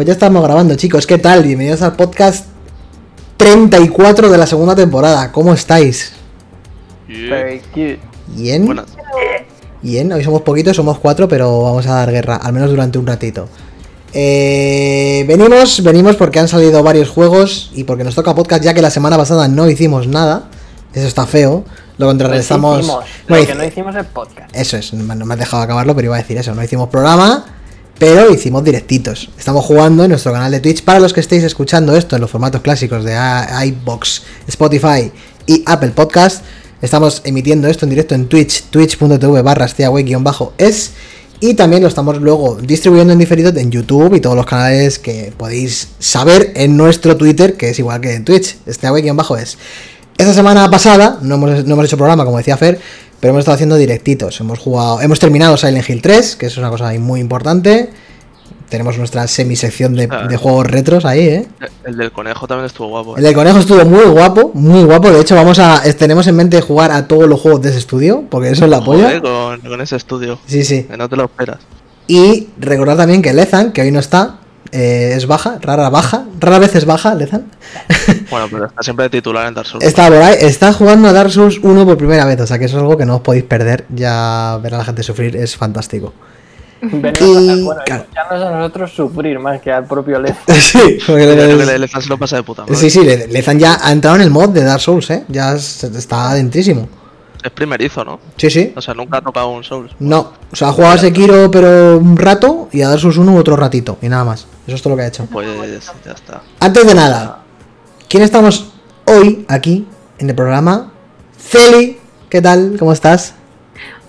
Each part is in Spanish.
Pues ya estamos grabando, chicos. ¿Qué tal? Bienvenidos al podcast 34 de la segunda temporada. ¿Cómo estáis? Bien. Buenas. Bien, hoy somos poquitos, somos cuatro, pero vamos a dar guerra, al menos durante un ratito. Eh, venimos, venimos porque han salido varios juegos y porque nos toca podcast ya que la semana pasada no hicimos nada. Eso está feo. Lo contrarrestamos. Pues hicimos. Bueno, Lo que no hicimos es podcast. Eso es, no me no me has dejado acabarlo, pero iba a decir eso. No hicimos programa, pero hicimos directitos. Estamos jugando en nuestro canal de Twitch. Para los que estéis escuchando esto en los formatos clásicos de iBox, Spotify y Apple Podcast, estamos emitiendo esto en directo en Twitch, twitch.tv barra es y también lo estamos luego distribuyendo en diferido en YouTube y todos los canales que podéis saber en nuestro Twitter, que es igual que en Twitch, es esta semana pasada no hemos, no hemos hecho programa, como decía Fer, pero hemos estado haciendo directitos. Hemos jugado, hemos terminado Silent Hill 3, que es una cosa ahí muy importante. Tenemos nuestra semisección de, Claro. de juegos retros ahí, ¿eh? El del conejo también estuvo guapo. El del conejo estuvo muy guapo, muy guapo. De hecho, vamos a. Tenemos en mente jugar a todos los juegos de ese estudio, porque eso es la polla. Con, con ese estudio. Sí, sí. Que no te lo esperas. Y recordar también que Lezan, que hoy no está, eh, es baja, rara baja, rara vez es baja, Lezan. Bueno, pero está siempre de titular en Dark Souls. Está por ahí, está jugando a Dark Souls 1 por primera vez, o sea que eso es algo que no os podéis perder. Ya ver a la gente sufrir es fantástico. Venimos Y- a, bueno, claro. escucharnos a nosotros sufrir más que al propio Lez. sí, porque Yo creo le- que el Elefant se lo pasa de puta madre. sí, sí, Le- Lezan ya ha entrado en el mod de Dark Souls, ¿eh? Ya es- está adentrísimo. Es primerizo, ¿no? Sí, sí. O sea, nunca ha tocado un Souls. No, o sea, ha jugado a Sekiro pero un rato y a Dark Souls 1 otro ratito, y nada más. Eso es todo lo que ha hecho. Pues ya está. Antes de nada, ¿quién estamos hoy aquí en el programa? Celi, ¿qué tal? ¿Cómo estás?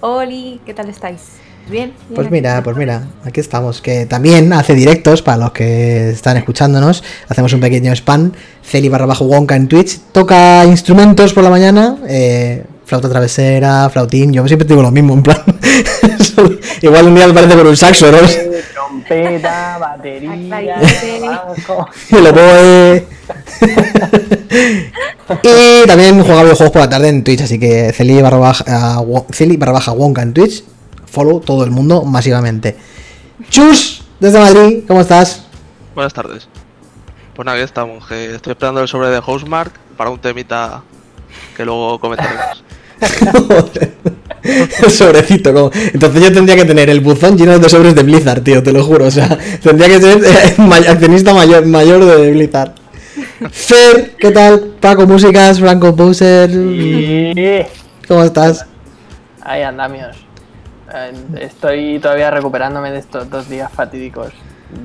Oli, ¿qué tal estáis? ¿Bien? ¿Bien Pues mira, pues mira, aquí estamos, que también hace directos para los que están escuchándonos, hacemos un pequeño spam, Celi barra bajo Wonka en Twitch, toca instrumentos por la mañana, eh, flauta travesera, flautín, yo siempre digo lo mismo, en plan, igual un día me parece por un saxo, ¿no? Trompeta, batería. Y el oboe. y también juega videojuegos por la tarde en Twitch, así que Celi barra baja, Wo- Celi barra baja Wonka en Twitch, follow todo el mundo masivamente. Chus, desde Madrid, ¿cómo estás? Buenas tardes. Pues nada, aquí estamos. Que estoy esperando el sobre de Housemark para un temita que luego comentaremos. el sobrecito, como. Entonces yo tendría que tener el buzón lleno de sobres de Blizzard, tío, te lo juro. O sea, tendría que ser eh, accionista mayor, mayor de Blizzard. Fer, ¿qué tal? Paco Músicas, Franco Poser, Y... ¿cómo estás? Ahí andamios. Eh, Estoy todavía recuperándome de estos dos días fatídicos.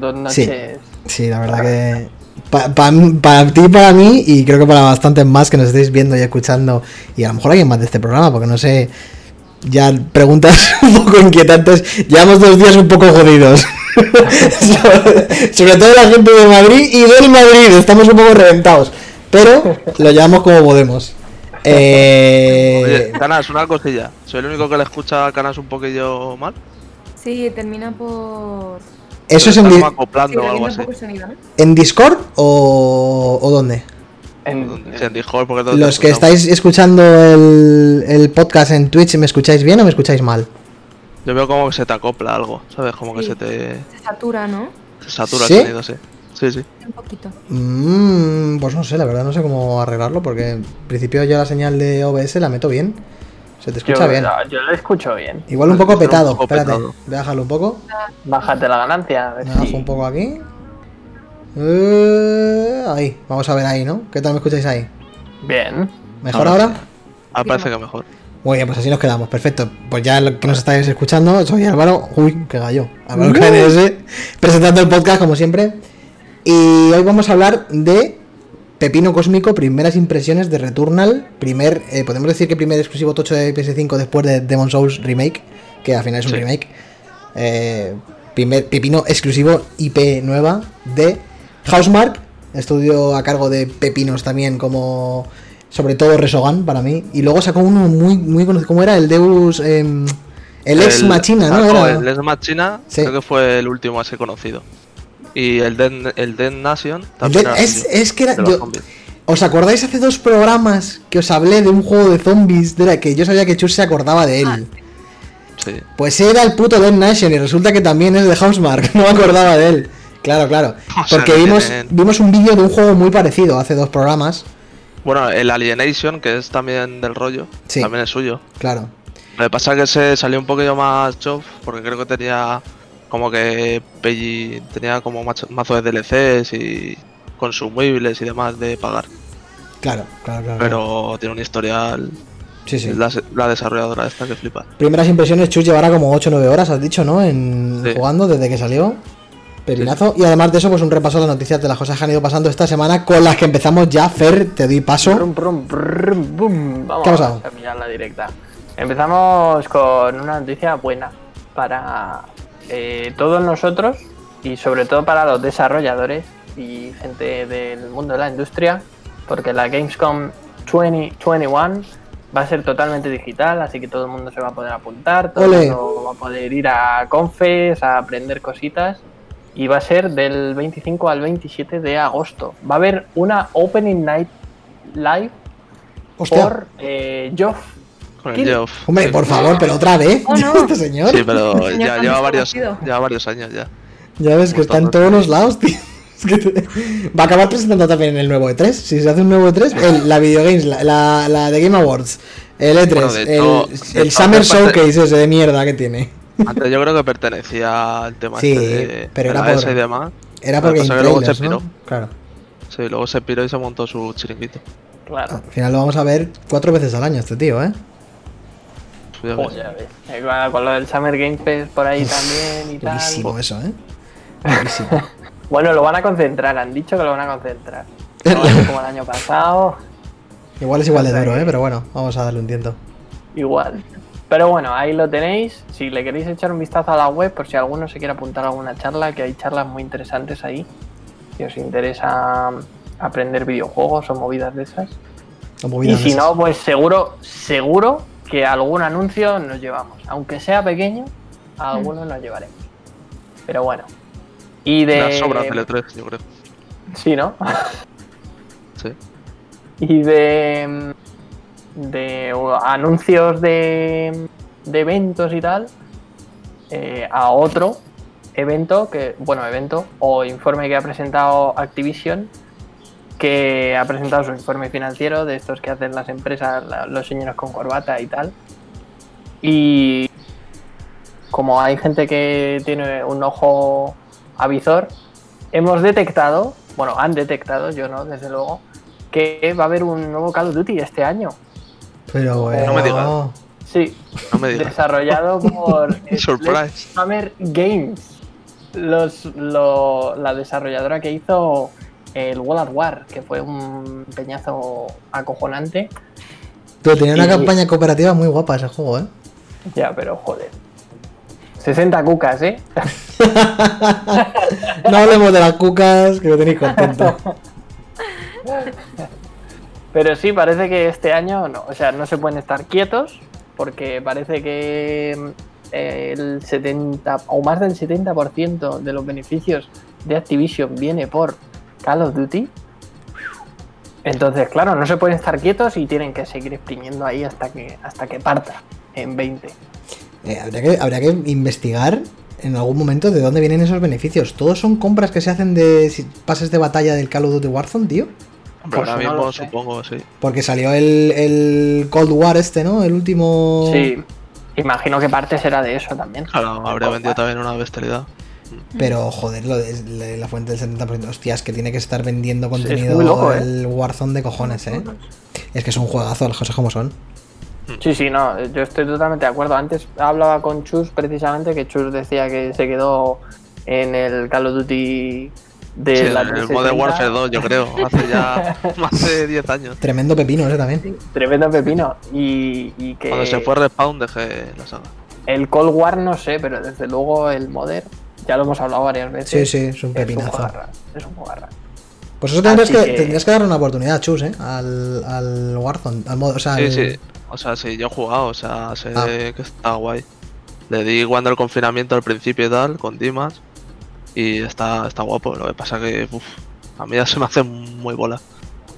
Dos Sí. noches. Sí, la verdad que. Pa- pa- para ti y para mí, y creo que para bastantes más que nos estéis viendo y escuchando, y a lo mejor alguien más de este programa, porque no sé. Ya preguntas un poco inquietantes. Llevamos dos días un poco jodidos. sobre, sobre todo la gente de Madrid y del Madrid. Estamos un poco reventados. Pero lo llevamos como podemos. Eh, Oye, Canas, una cosilla. ¿Soy el único que le escucha a Canas un poquillo mal? Sí, termina por. ¿Eso es en, di- acoplando sí, o algo un así. poco el sonido, ¿no? en Discord o, o dónde? En- Discord, porque todos Los que estáis escuchando el, el podcast en Twitch, ¿me escucháis bien o me escucháis mal? Yo veo como que se te acopla algo, ¿sabes? Como que se te Se satura, ¿no? se satura ¿Sí? el sonido, sí. Sí, sí. Un poquito. Mm, pues no sé, la verdad no sé cómo arreglarlo porque en principio yo la señal de OBS la meto bien. Se te escucha yo, bien. yo lo escucho bien. Igual un poco Está un petado, poco espérate. petado. Voy a bajarlo un poco. Bájate la ganancia. A ver Me si- bajo un poco aquí. Eh, ahí, vamos a ver ahí, ¿no? ¿Qué tal me escucháis ahí? Bien. ¿Mejor Ahora. Ah, parece que mejor. Muy bien, pues así nos quedamos, perfecto. Pues ya lo que nos estáis escuchando, soy Álvaro, uy, que gallo, Álvaro. KNS, presentando el podcast como siempre. Y hoy vamos a hablar de Pepino Cósmico, primeras impresiones de Returnal, primer, eh, podemos decir que primer exclusivo tocho de PS5 después de Demon Souls Remake, que al final es un Sí. remake. Eh, primer Pepino exclusivo IP nueva de Housemark, estudio a cargo de Pepinos también como sobre todo Resogan para mí. Y luego sacó uno muy, muy conocido. ¿Cómo era? El Deus. em, el Ex Machina, ¿no? Era- El Ex Machina Sí. creo que fue el último así conocido. Y el Dead, el Dead Nation también Dead- es, es que era. yo-. ¿Os acordáis hace dos programas que os hablé de un juego de zombies? De la que yo sabía que Chus se acordaba de él. Sí. Pues era el puto Dead Nation y resulta que también es de Housemark. No me acordaba de él. Claro, claro. O sea, Porque no vimos, tienen- vimos un vídeo de un juego muy parecido hace dos programas. Bueno, el Alienation, que es también del rollo, Sí. también es suyo. Claro. Lo que pasa es que se salió un poquillo más chof, porque creo que tenía como que Peggy tenía como macho- mazo de DLCs y consumibles y demás de pagar. Claro, claro, claro. Pero tiene un historial, Sí, sí. la, la desarrolladora esta que flipa. Primeras impresiones, Chus llevará como 8 o 9 horas, has dicho, ¿no? En Sí. jugando desde que salió. Pepinazo. Y además de eso, pues un repaso de las noticias de las cosas que han ido pasando esta semana con las que empezamos ya. Fer, te doy paso. Brum, brum, brum, bum. Vamos ¿Qué ha pasado? a pillar la directa. Empezamos con una noticia buena para eh, todos nosotros y sobre todo para los desarrolladores y gente del mundo de la industria, porque la Gamescom 2021 va a ser totalmente digital, así que todo el mundo se va a poder apuntar, todo Ole. el mundo va a poder ir a confes, a aprender cositas. Y va a ser del 25 al 27 de agosto. Va a haber una Opening Night Live Hostia. por eh, Geoff. Con el ¿Quién? Geoff. Hombre, Sí. por favor, pero otra vez. Oh, no. este señor. Sí, pero ya lleva varios, lleva varios años ya. Ya ves que está en todos los lados, tío. Es que te- Va a acabar presentando también en el nuevo E3. Si se hace un nuevo E3, el- la Video Games, la, la, la de Game Awards, el E3, Bueno, de hecho, el, el Summer Showcase ese de mierda que tiene. Antes yo creo que pertenecía al tema Sí, este de, pero de era la por- y demás. Era Lo por que Game pasa es que luego se piró. Claro. Sí, luego se piró y se montó su chiringuito. Claro. Al final lo vamos a ver cuatro veces al año, este tío, ¿eh? Pues. Oh, ya ves. Con- lo del Summer Game Fest por ahí también y tal. Buenísimo eso, ¿eh? Buenísimo. Bueno, lo van a concentrar, han dicho que lo van a concentrar. No como el año pasado, Igual es igual de duro, ¿eh? Pero bueno, vamos a darle un tiento. igual. Pero bueno, ahí lo tenéis. Si le queréis echar un vistazo a la web, por si alguno se quiere apuntar a alguna charla, que hay charlas muy interesantes ahí. Si os interesa aprender videojuegos o movidas de esas. Y si de no, pues seguro, seguro que algún anuncio nos llevamos. Aunque sea pequeño, a alguno nos llevaremos. Pero bueno. Y de. Las sobras del E3, yo creo. Sí, ¿no? Sí. y de. de anuncios de. de eventos y tal. eh, a otro evento que. Bueno, evento o informe que ha presentado Activision. Que ha presentado su informe financiero de estos que hacen las empresas, la- los señores con corbata y tal. Y como hay gente que tiene un ojo avizor, hemos detectado, bueno, han detectado, yo no, desde luego, que va a haber un nuevo Call of Duty este año. Pero bueno. No me digas. Sí, No me digas. desarrollado por Surprise. Summer Games. Los, lo- la desarrolladora que hizo el World at War, que fue un peñazo acojonante. Pero tenía una Y- campaña cooperativa muy guapa ese juego, ¿eh? Ya, pero joder. 60 cucas, ¿eh? No hablemos de las cucas, que lo tenéis contento. Pero sí, parece que este año no, o sea, no se pueden estar quietos porque parece que mm, el 70 o más del 70% de los beneficios de Activision viene por Call of Duty. Entonces, claro, no se pueden estar quietos y tienen que seguir exprimiendo ahí hasta que hasta que parta en 20. Eh, habría, que, habría que investigar en algún momento de dónde vienen esos beneficios. ¿Todos son compras que se hacen de si- pases de batalla del Call of Duty Warzone, tío? Pero Pues ahora mismo supongo, sí. Porque salió el, el Cold War este, ¿no? El último... Sí, imagino que parte será de eso también. Claro, habría vendido también una bestialidad. Pero, joder, lo de, de la fuente del 70%. Hostias, que tiene que estar vendiendo es contenido muy loco, ¿eh? el Warzone de cojones, ¿eh? Es que es un juegazo, las cosas como son. Sí, sí, no, yo estoy totalmente de acuerdo. Antes hablaba con Chus precisamente, que Chus decía que se quedó en el Call of Duty de Sí, la el 360. Modern Warfare 2, yo creo. Hace ya más de 10 años. Tremendo pepino ese también. Tremendo pepino. Y, y que Cuando se fue Respawn dejé la saga. el Cold War no sé, pero desde luego el Modern, ya lo hemos hablado varias veces. Sí, sí, es un pepinazo. jugarra, Es un jugarra. Pues eso tendrías que, que- tendrías que darle una oportunidad, Chus, ¿eh? Al, al Warzone. Al modo, o sea, Sí, al- sí. O sea, sí, yo he jugado, o sea, sé Ah. que está guay. Le di cuando el confinamiento al principio y tal, con Dimas. Y está, está guapo. Lo que pasa que, uf, a mí ya se me hace muy bola.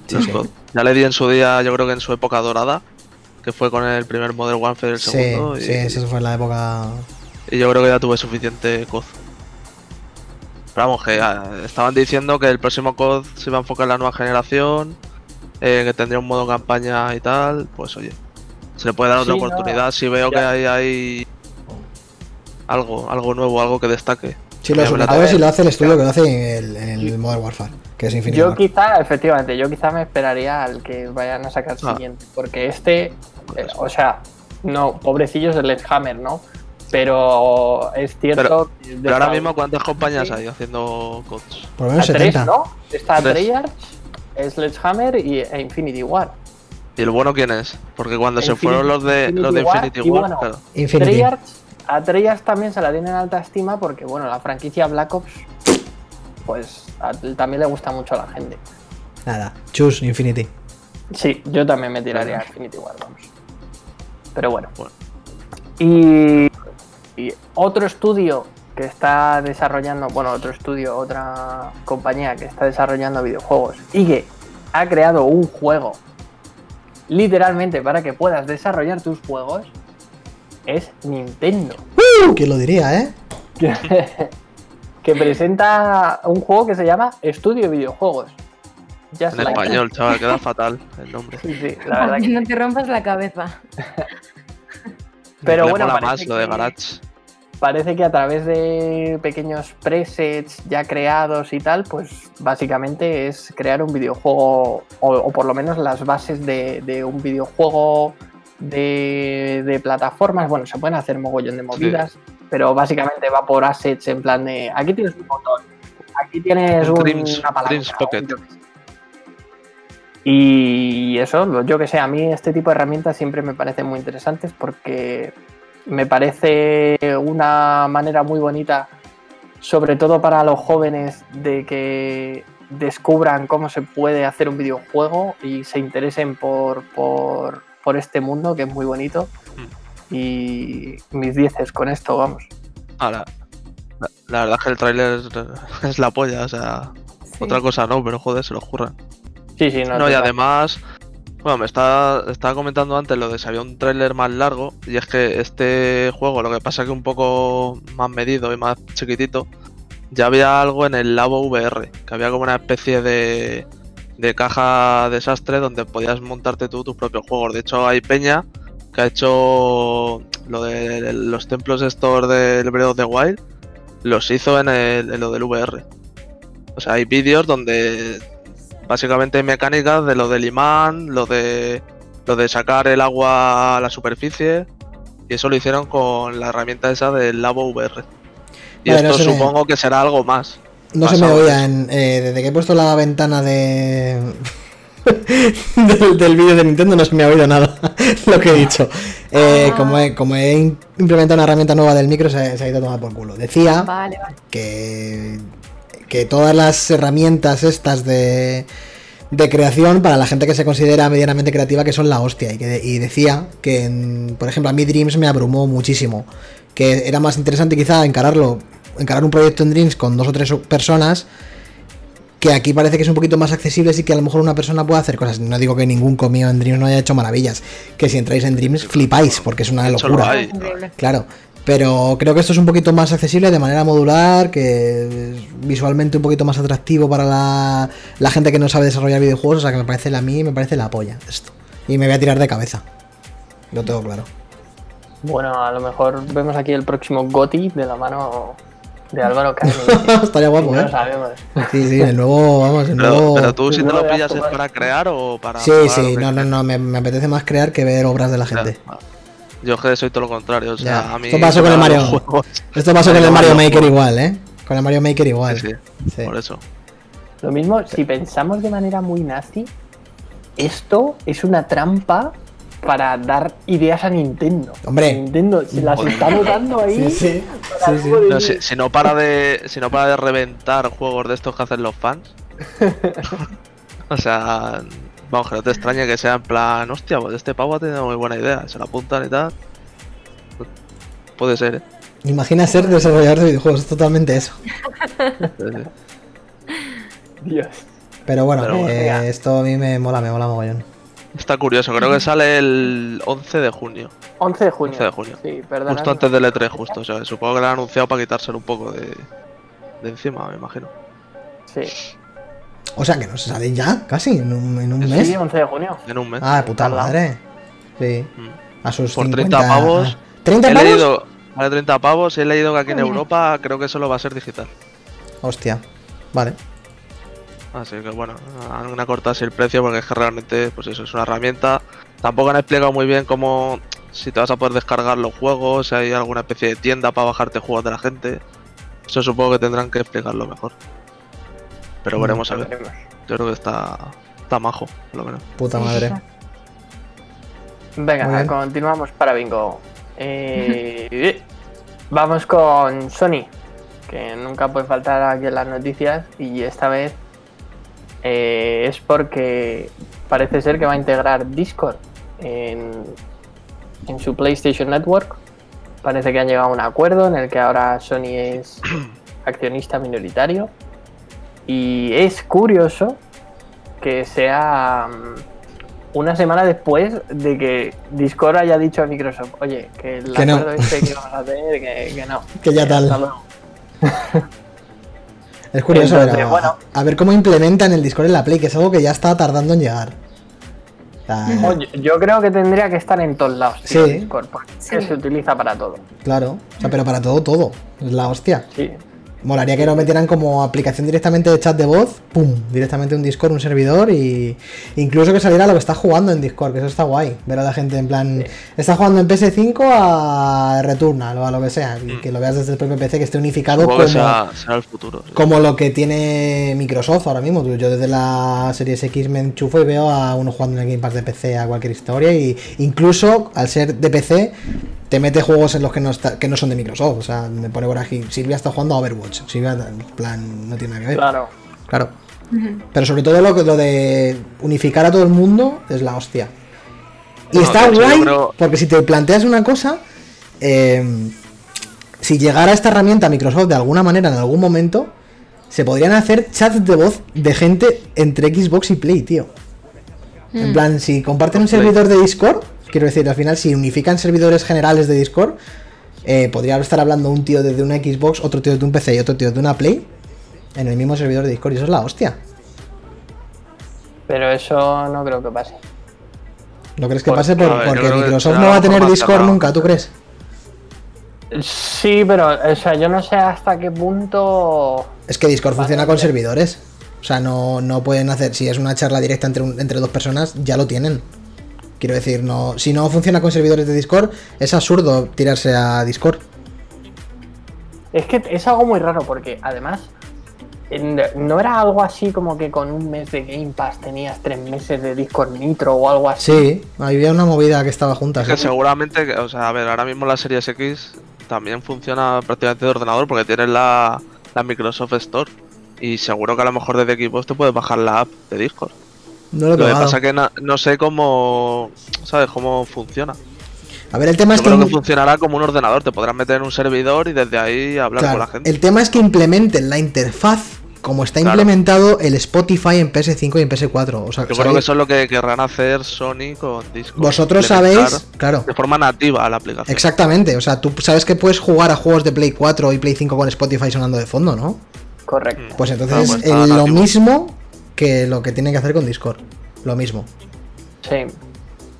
Sí, sí. Ya le di en su día, yo creo que en su época dorada, que fue con el primer Modern Warfare el Sí, segundo. y, sí, eso fue en la época. y yo creo que ya tuve suficiente COD. Pero vamos, que ah, estaban diciendo que el próximo COD se iba a enfocar en la nueva generación, eh, que tendría un modo campaña y tal. Pues oye, se le puede dar otra Sí, no, oportunidad si veo ya. que hay, hay algo, algo nuevo, algo que destaque. Sí, lo a todo ver, si lo hace el estudio que lo hace en el, en el Modern Warfare, que es Infinity Yo quizá, efectivamente, yo quizá me esperaría al que vayan a sacar Ah. siguiente. Porque este, eh, o sea, no, pobrecillos del Sledgehammer, ¿no? Pero es cierto que Pero ahora de- mismo, ¿cuántas compañías Sí. hay haciendo CODs? Por lo menos a tres, 70. ¿no? Está. Treyarch, Sledgehammer y e Infinity War. ¿Y el bueno quién es? Porque cuando se Infinity- fueron los de, los de Infinity War, Infinity y War, bueno, claro. Infinity. Treyarch, a Treyarch también se la tiene en alta estima porque, bueno, la franquicia Black Ops, pues a- también le gusta mucho a la gente. Nada, choose Infinity. Sí, yo también me tiraría a Infinity War, vamos. Pero bueno. Bueno. Y, y otro estudio que está desarrollando, bueno, otro estudio, otra compañía que está desarrollando videojuegos y que ha creado un juego literalmente para que puedas desarrollar tus juegos es Nintendo. Uh, ¿Quién lo diría, eh? Que, que presenta un juego que se llama Estudio de Videojuegos. Just En like that. español, chaval, queda fatal el nombre. Sí, sí, la verdad que no te rompas la cabeza. Pero Le bueno, mola parece más lo de que- Garage. Parece que a través de pequeños presets ya creados y tal, pues básicamente es crear un videojuego, o, o por lo menos las bases de, de un videojuego de, de plataformas. Bueno, se pueden hacer mogollón de movidas, pero básicamente va por assets en plan de aquí tienes un botón, aquí tienes Un un- Dreams- una palanca. Pocket. Y eso, yo que sé, a mí este tipo de herramientas siempre me parecen muy interesantes porque me parece una manera muy bonita, sobre todo para los jóvenes, de que descubran cómo se puede hacer un videojuego y se interesen por, por, por este mundo que es muy bonito. Y mis dieces con esto, vamos. Ahora, la, la verdad es que el tráiler es la polla, o sea, Sí. otra cosa no, pero joder, se lo ocurran. Sí, sí, no. No, y además, bueno, me estaba, estaba comentando antes lo de si había un tráiler más largo, y es que este juego, lo que pasa es que un poco más medido y más chiquitito, ya había algo en el Labo VR, que había como una especie de, de caja desastre donde podías montarte tú tus propios juegos. De hecho, hay Peña que ha hecho lo de los templos estos del Breath of the Wild, los hizo en, el- en lo del VR. O sea, hay vídeos donde básicamente hay mecánicas de lo del imán, lo de lo de sacar el agua a la superficie y eso lo hicieron con la herramienta esa del Labo VR. Y Vale, no esto me- supongo que será algo más. No se me Pasado oía en, eh, desde que he puesto la ventana de del, del vídeo de Nintendo no se me ha oído nada lo que he dicho. Eh, Ah. como, he, como he implementado una herramienta nueva del micro se, se ha ido a tomar por culo. Decía Vale, vale. que, que todas las herramientas estas de, de creación para la gente que se considera medianamente creativa que son la hostia. Y, que, y decía que en- por ejemplo a mí Dreams me abrumó muchísimo. Que era más interesante quizá encararlo encarar un proyecto en Dreams con dos o tres personas que aquí parece que es un poquito más accesible y que a lo mejor una persona puede hacer cosas. No digo que ningún comío en Dreams no haya hecho maravillas, que si entráis en Dreams flipáis, porque es una locura. Claro, pero creo que esto es un poquito más accesible de manera modular, que es visualmente un poquito más atractivo para la, la gente que no sabe desarrollar videojuegos, o sea que me parece a mí me parece la polla esto. Y me voy a tirar de cabeza. Lo tengo claro. Bueno, a lo mejor vemos aquí el próximo GOTI de la mano de Álvaro Carmen. Estaría guapo, no ¿eh? lo sabemos. Sí, sí, el nuevo, vamos, el Pero, nuevo... pero tú si te lo pillas es para crear o para... Sí, sí, no, no, no, me, me apetece más crear que ver obras de la gente. Yo que soy todo lo contrario, o sea, Ya. a mí... Esto pasó con el Mario. juegos. Esto pasó con el Mario Maker igual, ¿eh? Con el Mario Maker igual. Sí, sí, Sí. por eso. Lo mismo, si pensamos de manera muy nazi, esto es una trampa para dar ideas a Nintendo. Hombre. Nintendo se las Joder. está notando ahí. Sí, sí, No, si, si no para de si no para de reventar juegos de estos que hacen los fans. o sea, vamos, que no te extrañe que sea en plan, hostia, pues este pavo ha tenido muy buena idea, se la apuntan y tal. Puede ser, ¿eh? Imagina ser desarrollador de videojuegos, es totalmente eso. Dios. Pero bueno, Pero bueno, eh, esto a mí me mola, me mola mogollón. Está curioso, creo que sale el 11 de junio, 11 de junio. 11 de junio. Sí, perdón. justo antes del E3, justo. O sea, supongo que lo han anunciado para quitárselo un poco de, de encima, me imagino. Sí. O sea que no se salen ya, casi, en un, en un mes. Sí, 11 de junio. En un mes. Ah, de puta madre. Sí. Mm. A sus Por 50. 30 pavos. Ah, ¿30 He pavos? leído, vale 30 pavos, he leído que aquí en. Europa creo que solo va a ser digital. Hostia. Vale. Así que bueno, han acortado así el precio porque es que realmente, pues eso, es una herramienta. Tampoco han explicado muy bien cómo, si te vas a poder descargar los juegos, si hay alguna especie de tienda para bajarte juegos de la gente. Eso supongo que tendrán que explicarlo mejor. Pero Mm, veremos a ver. Yo creo que está, está majo, por lo menos. Puta madre. Venga, continuamos para bingo. Eh, vamos con Sony, que nunca puede faltar aquí en las noticias y esta vez eh, es porque parece ser que va a integrar Discord en, en su PlayStation Network. Parece que han llegado a un acuerdo en el que ahora Sony es accionista minoritario. Y es curioso que sea mm, una semana después de que Discord haya dicho a Microsoft, oye, que el Que no. acuerdo este que vamos a hacer, que, que no. Que ya tal. Es curioso, Entonces, pero bueno. a, a ver cómo implementan el Discord en la Play, que es algo que ya está tardando en llegar. Oye, yo creo que tendría que estar en todos lados, tío, Sí. Discord, porque Sí. se utiliza para todo. claro. O sea, pero para todo, todo. Es la hostia. Sí. Molaría que lo metieran como aplicación directamente de chat de voz, pum, directamente un Discord, un servidor y incluso que saliera lo que está jugando en Discord, que eso está guay. Ver a la gente en plan, está jugando en PS5 a Returnal o a lo que sea, y que lo veas desde el propio PC, que esté unificado como, que será, será el futuro. sí. como lo que tiene Microsoft ahora mismo. Tú- Yo desde la Series X me enchufo y veo a uno jugando en el Game Pass de PC a cualquier historia y incluso al ser de PC te mete juegos en los que no, está- que no son de Microsoft. O sea, me pone por aquí, Silvia está jugando a Overwatch. Silvia, en plan, no tiene nada que ver. Claro. Claro. Pero sobre todo lo, que- lo de unificar a todo el mundo es la hostia. Y está hecho, guay, creo- porque si te planteas una cosa, eh, si llegara esta herramienta a Microsoft de alguna manera en algún momento, se podrían hacer chats de voz de gente entre Xbox y Play, tío. En plan, si comparten un Play. servidor de Discord, quiero decir, al final, si unifican servidores generales de Discord, eh, podría estar hablando un tío desde una Xbox, otro tío desde un PC y otro tío desde una Play en el mismo servidor de Discord, y eso es la hostia. Pero eso no creo que pase. ¿No crees que pase? Por- ver, porque Microsoft no va a tener Discord cerrado. nunca, ¿tú crees? Sí, pero, o sea, yo no sé hasta qué punto. Es que Discord funciona con servidores. O sea, no, no pueden hacer, si es una charla directa entre, un- entre dos personas, ya lo tienen. Quiero decir, no, si no funciona con servidores de Discord, es absurdo tirarse a Discord. Es que es algo muy raro porque además no era algo así como que con un mes de Game Pass tenías tres meses de Discord Nitro o algo así. Sí, había una movida que estaba junta. Es que seguramente, o sea, a ver, ahora mismo la Series X también funciona prácticamente de ordenador porque tienes la, la Microsoft Store. Y seguro que a lo mejor desde equipos te puedes bajar la app de Discord. No lo he Lo que pasa que na- no sé cómo, ¿sabes? Cómo funciona. A ver, el tema es Yo que, creo que funcionará como un ordenador. Te podrás meter en un servidor y desde ahí hablar claro, con la gente. el tema es que implementen la interfaz como está Claro. implementado el Spotify en PS5 y en PS4. O sea, Yo creo que eso es lo que querrán hacer Sony con Discord. vosotros sabéis, claro, De forma nativa a la aplicación. exactamente. O sea, tú sabes que puedes jugar a juegos de Play 4 y Play 5 con Spotify sonando de fondo, ¿no? Correcto. Pues entonces Ah, pues eh, lo mismo que lo que tienen que hacer con Discord. Lo mismo. Sí.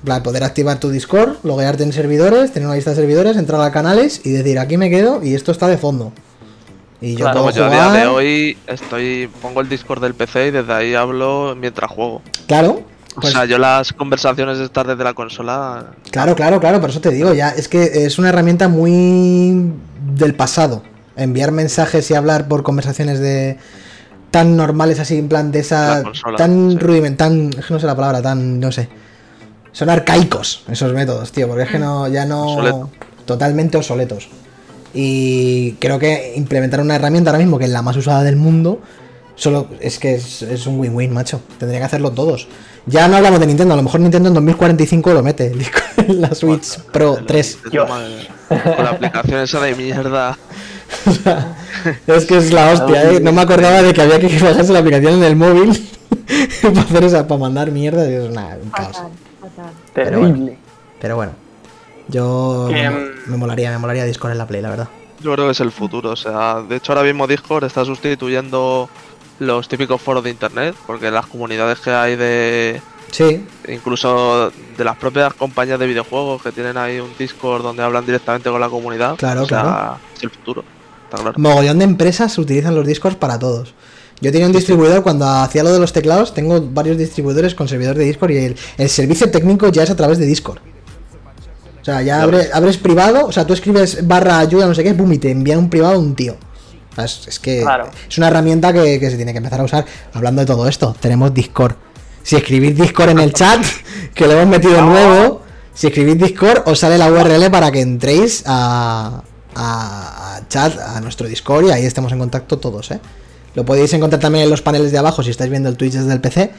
Plan, poder activar tu Discord, loguearte en servidores, tener una lista de servidores, entrar a canales y decir aquí me quedo y esto está de fondo. Y yo Claro, puedo Pues yo a jugar. día de hoy estoy pongo el Discord del PC y desde ahí hablo mientras juego. Claro. O Pues, sea, yo las conversaciones estas desde la consola. Claro, claro, claro, por eso te digo, ya es que es una herramienta muy del pasado. Enviar mensajes y hablar por conversaciones de tan normales así en plan de esa consola, tan sí. rudiment, tan es que no sé la palabra, tan no sé. Son arcaicos esos métodos, tío, porque es que no ya no Obsoleto. totalmente obsoletos. Y creo que implementar una herramienta ahora mismo que es la más usada del mundo Solo es que es, es un win-win, macho. Tendría que hacerlo todos. Ya no hablamos de Nintendo, a lo mejor Nintendo en 2045 lo mete. en la Switch Pro 3. Dios. Madre, Con la aplicación esa de mierda. Es que es la hostia, ¿eh? No me acordaba de que había que bajarse la aplicación en el móvil para hacer esa, para mandar mierda. y Es una, un caos. Fatal, fatal. Pero Terrible. Pero bueno, yo me, mm, me molaría, me molaría Discord en la Play, la verdad. Yo creo que es el futuro. O sea, de hecho ahora mismo Discord está sustituyendo los típicos foros de internet, porque las comunidades que hay de Sí, incluso de las propias compañías de videojuegos que tienen ahí un Discord donde hablan directamente con la comunidad. Claro, o sea, claro. Es el futuro. Está claro. mogollón de empresas utilizan los Discords para todos. Yo tenía un distribuidor cuando hacía lo de los teclados, tengo varios distribuidores con servidor de Discord y el, el servicio técnico ya es a través de Discord. O sea, ya abres privado, o sea, tú escribes barra ayuda, no sé qué, boom, y te envía un privado un tío. O sea, es, es que Claro. es una herramienta que, que se tiene que empezar a usar. Hablando de todo esto, tenemos Discord. Si escribís Discord en el chat, que lo hemos metido nuevo, si escribís Discord, os sale la URL para que entréis a, a- a chat, a nuestro Discord y ahí estemos en contacto todos, ¿eh? Lo podéis encontrar también en los paneles de abajo si estáis viendo el Twitch desde el PC.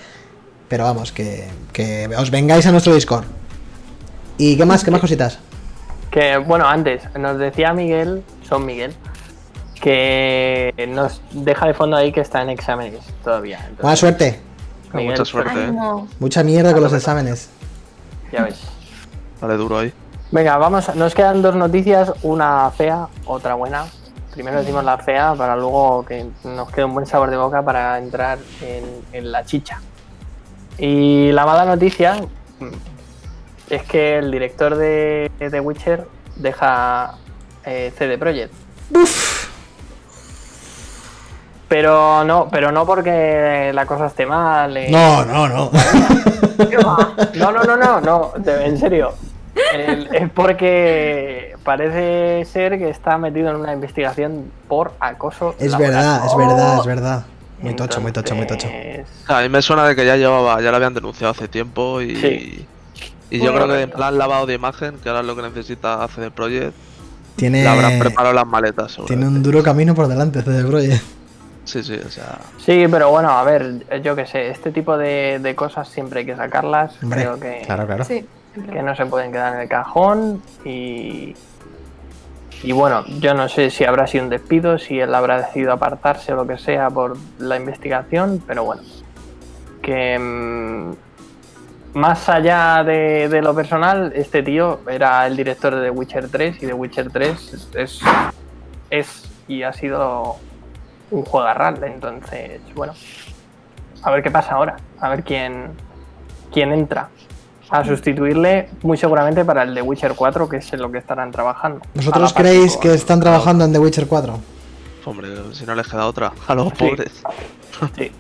Pero vamos, que, que os vengáis a nuestro Discord. ¿Y qué más? ¿Qué más cositas? Que bueno, antes nos decía Miguel, son Miguel, que nos deja de fondo ahí que está en exámenes todavía. Entonces, Buena suerte. Miguel, Mucha suerte, eh. Mucha mierda con los exámenes. Ya ves. Vale, duro ahí. Venga, vamos, nos quedan dos noticias, una fea, otra buena. Primero decimos la fea para luego que nos quede un buen sabor de boca para entrar en, en la chicha. Y la mala noticia mm, es que el director de The Witcher deja eh, CD Projekt. Pero no, pero no porque la cosa esté mal. eh, No, no, no. no, no, no, no, no, de- en serio. El- es porque parece ser que está metido en una investigación por acoso. Es laboral. verdad, es verdad, es verdad. Muy tocho, muy tocho, muy tocho. Entonces, A mí me suena de que ya llevaba, ya lo habían denunciado hace tiempo y. Sí. Y yo Bueno, creo que en plan lavado de imagen, que ahora es lo que necesita CD Projekt, Tiene, le habrán preparado las maletas. tiene un duro camino por delante CD Projekt. Sí, sí, o sea. Sí, pero bueno, a ver, yo qué sé, este tipo de, de cosas siempre hay que sacarlas. Hombre, Creo que, claro, claro. Sí. Que no se pueden quedar en el cajón y. Y bueno, yo no sé si habrá sido un despido, si él habrá decidido apartarse o lo que sea por la investigación, pero bueno. Que mm, más allá de, de lo personal, este tío era el director de The Witcher 3 y The Witcher 3 es, es y ha sido un juegarral. Entonces, bueno, a ver qué pasa ahora, a ver quién, quién entra a sustituirle muy seguramente para el de Witcher 4, que es en lo que estarán trabajando. ¿Vosotros creéis que están trabajando en The Witcher 4? Hombre, si no les queda otra. A los Sí. pobres. Sí.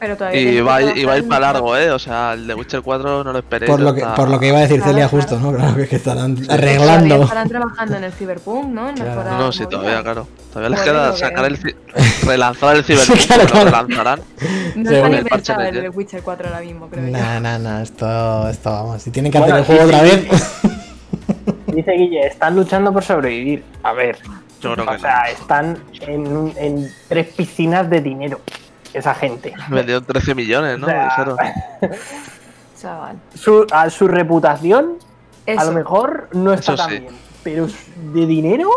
Pero todavía Y va, a que ir- y va a ir para largo, ¿eh? O sea, el de Witcher 4 no lo esperéis. Por lo que, por lo que iba a decir Claro, Celia claro. justo, ¿no? Claro que, que estarán Todavía arreglando. estarán trabajando en el Cyberpunk, ¿no? En Claro. mejorar No, no, sí, todavía, claro. Todavía les queda sacar el. relanzar el Cyberpunk, claro, pero lo relanzarán. No está ni el parche pensado de el Jet. Witcher 4 ahora mismo, creo yo. Nah, nah, nah, esto, esto vamos. Si tienen que Bueno, hacer el juego sí, otra sí, vez. Dice Guille, están luchando por sobrevivir. A ver, Yo creo o que sea, están en, en tres piscinas de dinero. Esa gente. Vendió 13 millones, ¿no? O sea, Dijeron. Chaval. Su, a su reputación, a lo mejor no está Eso tan sí. bien. Pero de dinero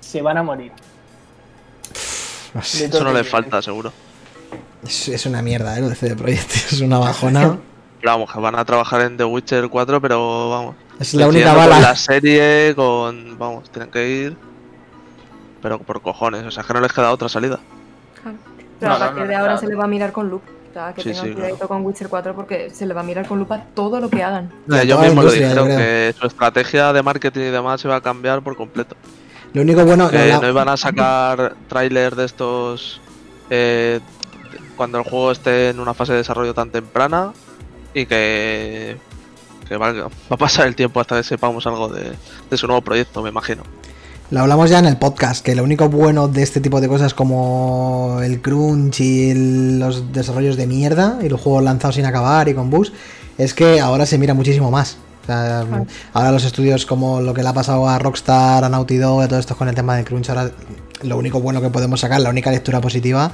se van a morir. No sé, Eso no les falta, seguro. es, es una mierda, ¿eh? Lo de CD Projekt. Es una bajona. Pero vamos, que van a trabajar en The Witcher 4, pero vamos. Es la única decidiendo con bala. la serie, con. Vamos, tienen que ir. Pero por cojones, o sea, es que no les queda otra salida. Claro. Pero No, a no, partir no, de no, ahora claro. se le va a mirar con lupa. O sea, que Sí, tengan sí, cuidadito claro. con Witcher 4 porque se le va a mirar con lupa todo lo que hagan. Ya, Ellos mismos lo dijeron, que su estrategia de marketing y demás se va a cambiar por completo. Lo único bueno. Que la- no iban a sacar trailers de estos eh, cuando el juego esté en una fase de desarrollo tan temprana y que, va a pasar el tiempo hasta que sepamos algo de, de su nuevo proyecto, me imagino. Lo hablamos ya en el podcast, que lo único bueno de este tipo de cosas como el crunch y el- los desarrollos de mierda y los juegos lanzados sin acabar y con bugs, es que ahora se mira muchísimo más. O sea, Claro. Ahora los estudios como lo que le ha pasado a Rockstar, a Naughty Dog, a todo esto con el tema de crunch, ahora lo único bueno que podemos sacar, la única lectura positiva,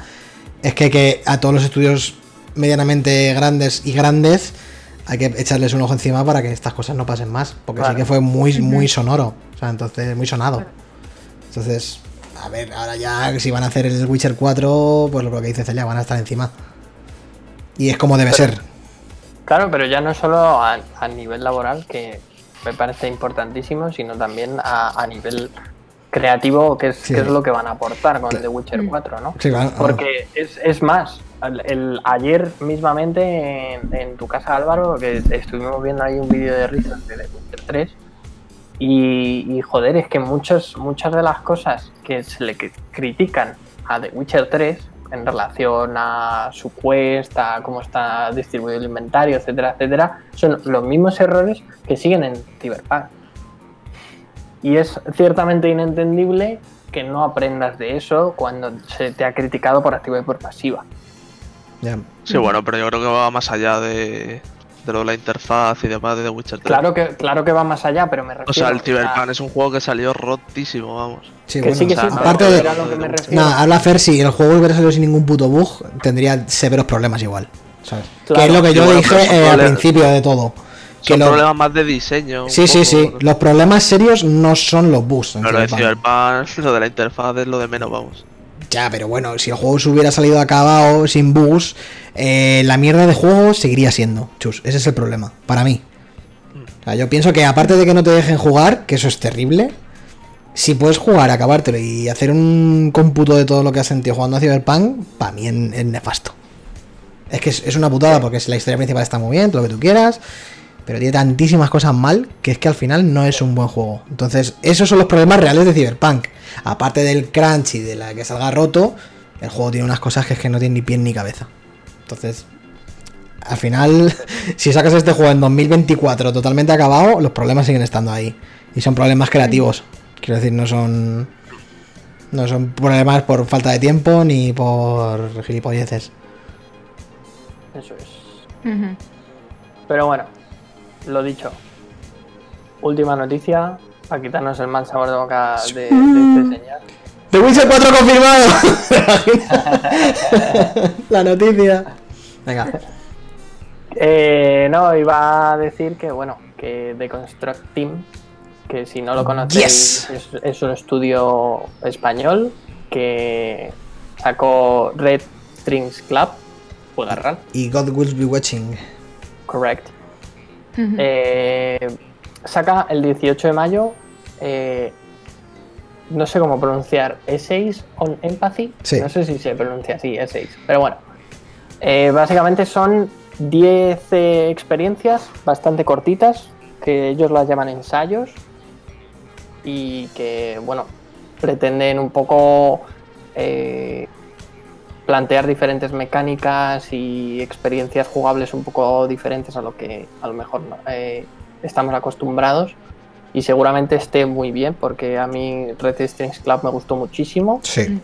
es que, que a todos los estudios medianamente grandes y grandes hay que echarles un ojo encima para que estas cosas no pasen más, porque sí que fue muy, muy sonoro, o sea, entonces muy sonado. Claro. Entonces, a ver, ahora ya si van a hacer el Witcher 4, pues lo que dice Celia, van a estar encima. Y es como debe ser. Claro, pero ya no solo a, a nivel laboral, que me parece importantísimo, sino también a, a nivel creativo, que es, Sí. que es lo que van a aportar con Cla- The Witcher 4, ¿no? Sí, claro. Porque es, es más, el, el- ayer mismamente en, en tu casa Álvaro, que estuvimos viendo ahí un vídeo de risas de The Witcher 3, y, y, joder, es que muchos, muchas de las cosas que se le cri- critican a The Witcher 3 en relación a su quest, a cómo está distribuido el inventario, etcétera, etcétera, son los mismos errores que siguen en Cyberpunk. Y es ciertamente inentendible que no aprendas de eso cuando se te ha criticado por activa y por pasiva. Sí, bueno, pero yo creo que va más allá de, de lo de la interfaz y demás de The Witcher 3. Claro que, claro que va más allá, pero me refiero O sea, el a- Cyberpunk es un juego que salió rotísimo, vamos. Sí, que bueno, sí, que o sí, sea, aparte pero de. Nada, habla Fer, si el juego hubiera salido sin ningún puto bug, tendría severos problemas igual. ¿Sabes? Claro. que es lo que Sí, yo bueno, dije eh, al principio de todo. Que Son lo- problemas más de diseño. Sí, sí, poco, sí. ¿no? Los problemas serios no son los bugs. Pero lo de. Cyberpunk, lo de la interfaz es lo de menos, vamos. Ya, pero bueno, si el juego se hubiera salido acabado sin bugs, eh, la mierda de juego seguiría siendo. Chus, ese es el problema, para mí. Yo pienso que aparte de que no te dejen jugar, que eso es terrible, si puedes jugar, acabártelo y hacer un cómputo de todo lo que has sentido jugando a Cyberpunk, para mí es, es nefasto. Es que es, es una putada porque la historia principal está muy bien, todo lo que tú quieras, pero tiene tantísimas cosas mal que es que al final no es un buen juego. Entonces, esos son los problemas reales de Cyberpunk. Aparte del crunch y de la que salga roto, el juego tiene unas cosas que es que no tiene ni pie ni cabeza. Entonces, al final, si sacas este juego en 2024 totalmente acabado, los problemas siguen estando ahí. Y son problemas creativos. Quiero decir, no son. No son problemas por falta de tiempo ni por gilipolleces. Eso es. Pero bueno, lo dicho. Última noticia, para quitarnos el mal sabor de boca de, de este señor. The Witcher 4 confirmado. La noticia. Venga. Eh, no, iba a decir que, bueno, que The Construct Team, que si no lo conocéis, Yes. es, es un estudio español que sacó Red Strings Club, juega RAL, Y God will be watching. correct. Eh, saca el 18 de mayo, eh, no sé cómo pronunciar, Essays on Empathy. Sí. No sé si se pronuncia así, Essays. Pero bueno, Eh, básicamente son 10 eh, experiencias bastante cortitas, que ellos las llaman ensayos, y que, bueno, pretenden un poco plantear diferentes mecánicas y experiencias jugables un poco diferentes a lo que a lo mejor eh, estamos acostumbrados. Y seguramente esté muy bien, porque a mí Red Strings Club me gustó muchísimo. Sí.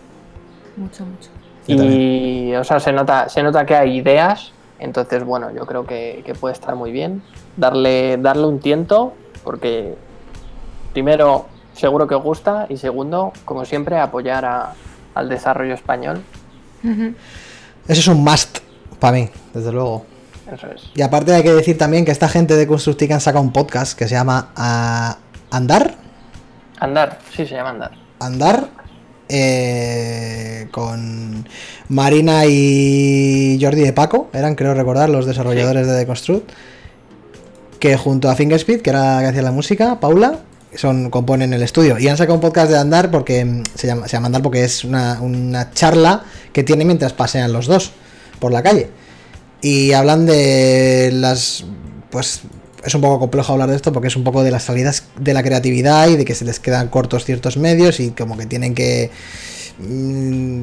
Mucho, mucho. Yo Y, o sea, se nota, se nota que hay ideas. Entonces, bueno, yo creo que, que puede estar muy bien. Darle, darle un tiento, porque primero, seguro que os gusta. Y segundo, como siempre, apoyar a- al desarrollo español. Ujú. Eso es un must para mí, desde luego. Eso es. Y aparte hay que decir también que esta gente de Constructica han sacado un podcast que se llama ah, Andar. Andar, sí, se llama andar. Andar. eh, con Marina y Jordi de Paco, eran creo recordar los desarrolladores de The Construct. Que junto a Fingerspeed, que era que hacía la música, Paula, son, componen el estudio. Y han sacado un podcast de Andar porque mm, se llama, se llama Andar porque es una, una charla que tiene mientras pasean los dos por la calle. Y hablan de las. Pues es un poco complejo hablar de esto porque es un poco de las salidas de la creatividad y de que se les quedan cortos ciertos medios y como que tienen que. mm,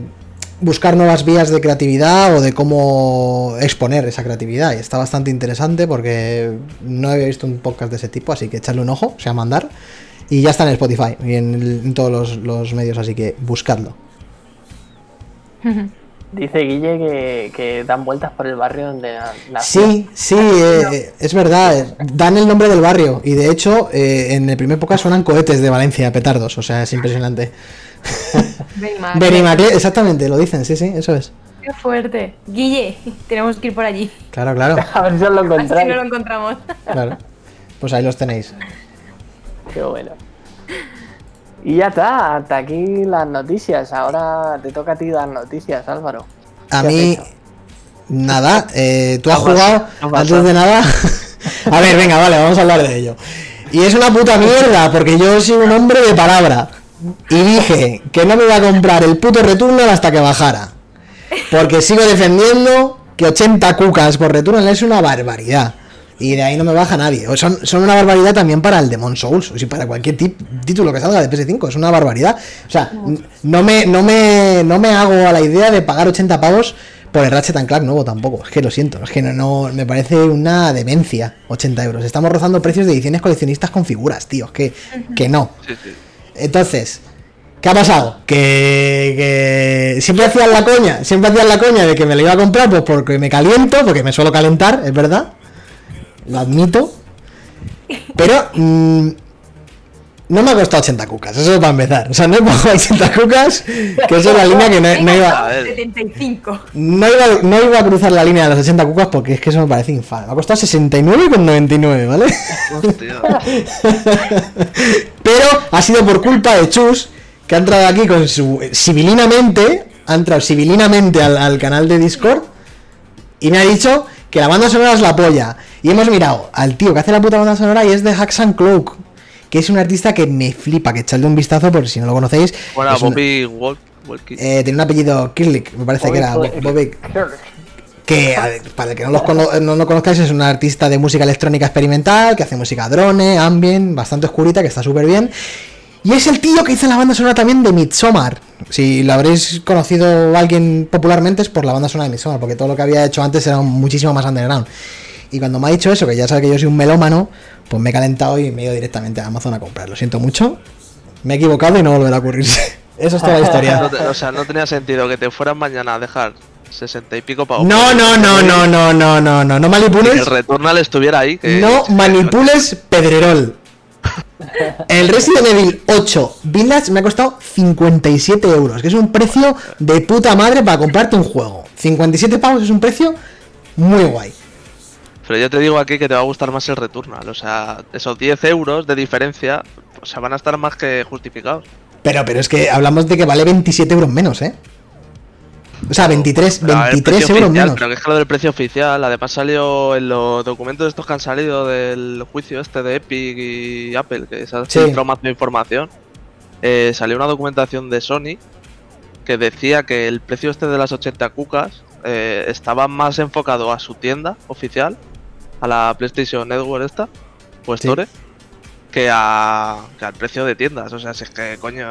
buscar nuevas vías de creatividad o de cómo exponer esa creatividad. Y está bastante interesante porque no había visto un podcast de ese tipo, así que echarle un ojo, se llama Andar. Y ya está en Spotify y en todos los, los medios, así que buscadlo. Dice Guille que, que dan vueltas por el barrio donde na- nació. Sí, sí, eh, eh, es verdad. eh, Dan el nombre del barrio. Y de hecho, eh, en el primer época suenan cohetes de Valencia, petardos. O sea, es impresionante. Benimaclet. Exactamente, lo dicen, sí, sí, eso es. Qué fuerte. Guille, tenemos que ir por allí. Claro, claro, A ver si os lo Así encontráis. no lo encontramos. claro. Pues ahí los tenéis. Qué bueno. Y ya está, hasta aquí las noticias. Ahora te toca a ti dar noticias, Álvaro. A ¿Qué has mí, nada, eh, tú has jugado antes de nada. a ver, venga, vale, vamos a hablar de ello. Y es una puta mierda, porque yo soy un hombre de palabra. Y dije que no me iba a comprar el puto Returnal hasta que bajara. Porque sigo defendiendo que 80 cucas por Returnal es una barbaridad. Y de ahí no me baja nadie. Son, son una barbaridad también para el Demon Souls. O sea, para cualquier tip- título que salga de PS5. Es una barbaridad. O sea, no me, no, me, no me hago a la idea de pagar 80 pavos por el Ratchet and Clank nuevo tampoco. Es que lo siento. Es que no, no- me parece una demencia. 80 euros. Estamos rozando precios de ediciones coleccionistas con figuras, tío. Es que, que no. Sí, sí. Entonces, ¿qué ha pasado? Que, que siempre hacían la coña, siempre hacían la coña de que me lo iba a comprar pues porque me caliento, porque me suelo calentar, es verdad. Lo admito. Pero mm, no me ha costado 80 cucas, eso para empezar. O sea, no he pagado 80 cucas, que eso es la línea que no, no iba, A ver. 75. no, iba, no iba a cruzar la línea de los 80 cucas porque es que eso me parece infame. Me ha costado 69,99, ¿vale? Hostia. Pero ha sido por culpa de Chus, que ha entrado aquí con su. civilinamente, ha entrado civilinamente al, al canal de Discord y me ha dicho que la banda sonora es la polla. Y hemos mirado al tío que hace la puta banda sonora y es de Hacks and Cloak, que es un artista que me flipa, que echadle un vistazo por si no lo conocéis. Bueno, un- Bobby Walk, Walkie. eh, tiene un apellido Kirlick, me parece que era Bo- Bobby que ver, para el que no, los cono- no lo conozcáis es un artista de música electrónica experimental que hace música drone, ambient, bastante oscurita, que está súper bien. Y es el tío que hizo la banda sonora también de Midsommar. Si lo habréis conocido alguien popularmente es por la banda sonora de Midsommar, porque todo lo que había hecho antes era muchísimo más underground. Y cuando me ha dicho eso, que ya sabe que yo soy un melómano, pues me he calentado y me he ido directamente a Amazon a comprar. Lo siento mucho, me he equivocado y no volverá a ocurrirse. Eso es toda la No historia. te- o sea, no tenía sentido que te fueras mañana a dejar 60 y pico pavos. No, no, no, no, no, no, no, no, no Y que manipules. el Returnal estuviera ahí. Que, No manipules Pedrerol. El Resident Evil 8 Village me ha costado 57 euros, que es un precio de puta madre para comprarte un juego. 57 pavos es un precio muy guay. Pero yo te digo aquí que te va a gustar más el Returnal. O sea, esos 10 euros de diferencia, o sea, van a estar más que justificados. Pero, pero es que hablamos de que vale 27 euros menos, ¿eh? O sea, 23, Pero, a ver, 23 precio euros oficial, menos. Pero que es que lo del precio oficial, además salió en los documentos estos que han salido del juicio este de Epic y Apple, que se ha Sí. más de información. eh, salió una documentación de Sony que decía que el precio este de las 80 cucas eh, estaba más enfocado a su tienda oficial, a la PlayStation Network esta, o Sí. Store, que, a, que al precio de tiendas. O sea, si es que, coño,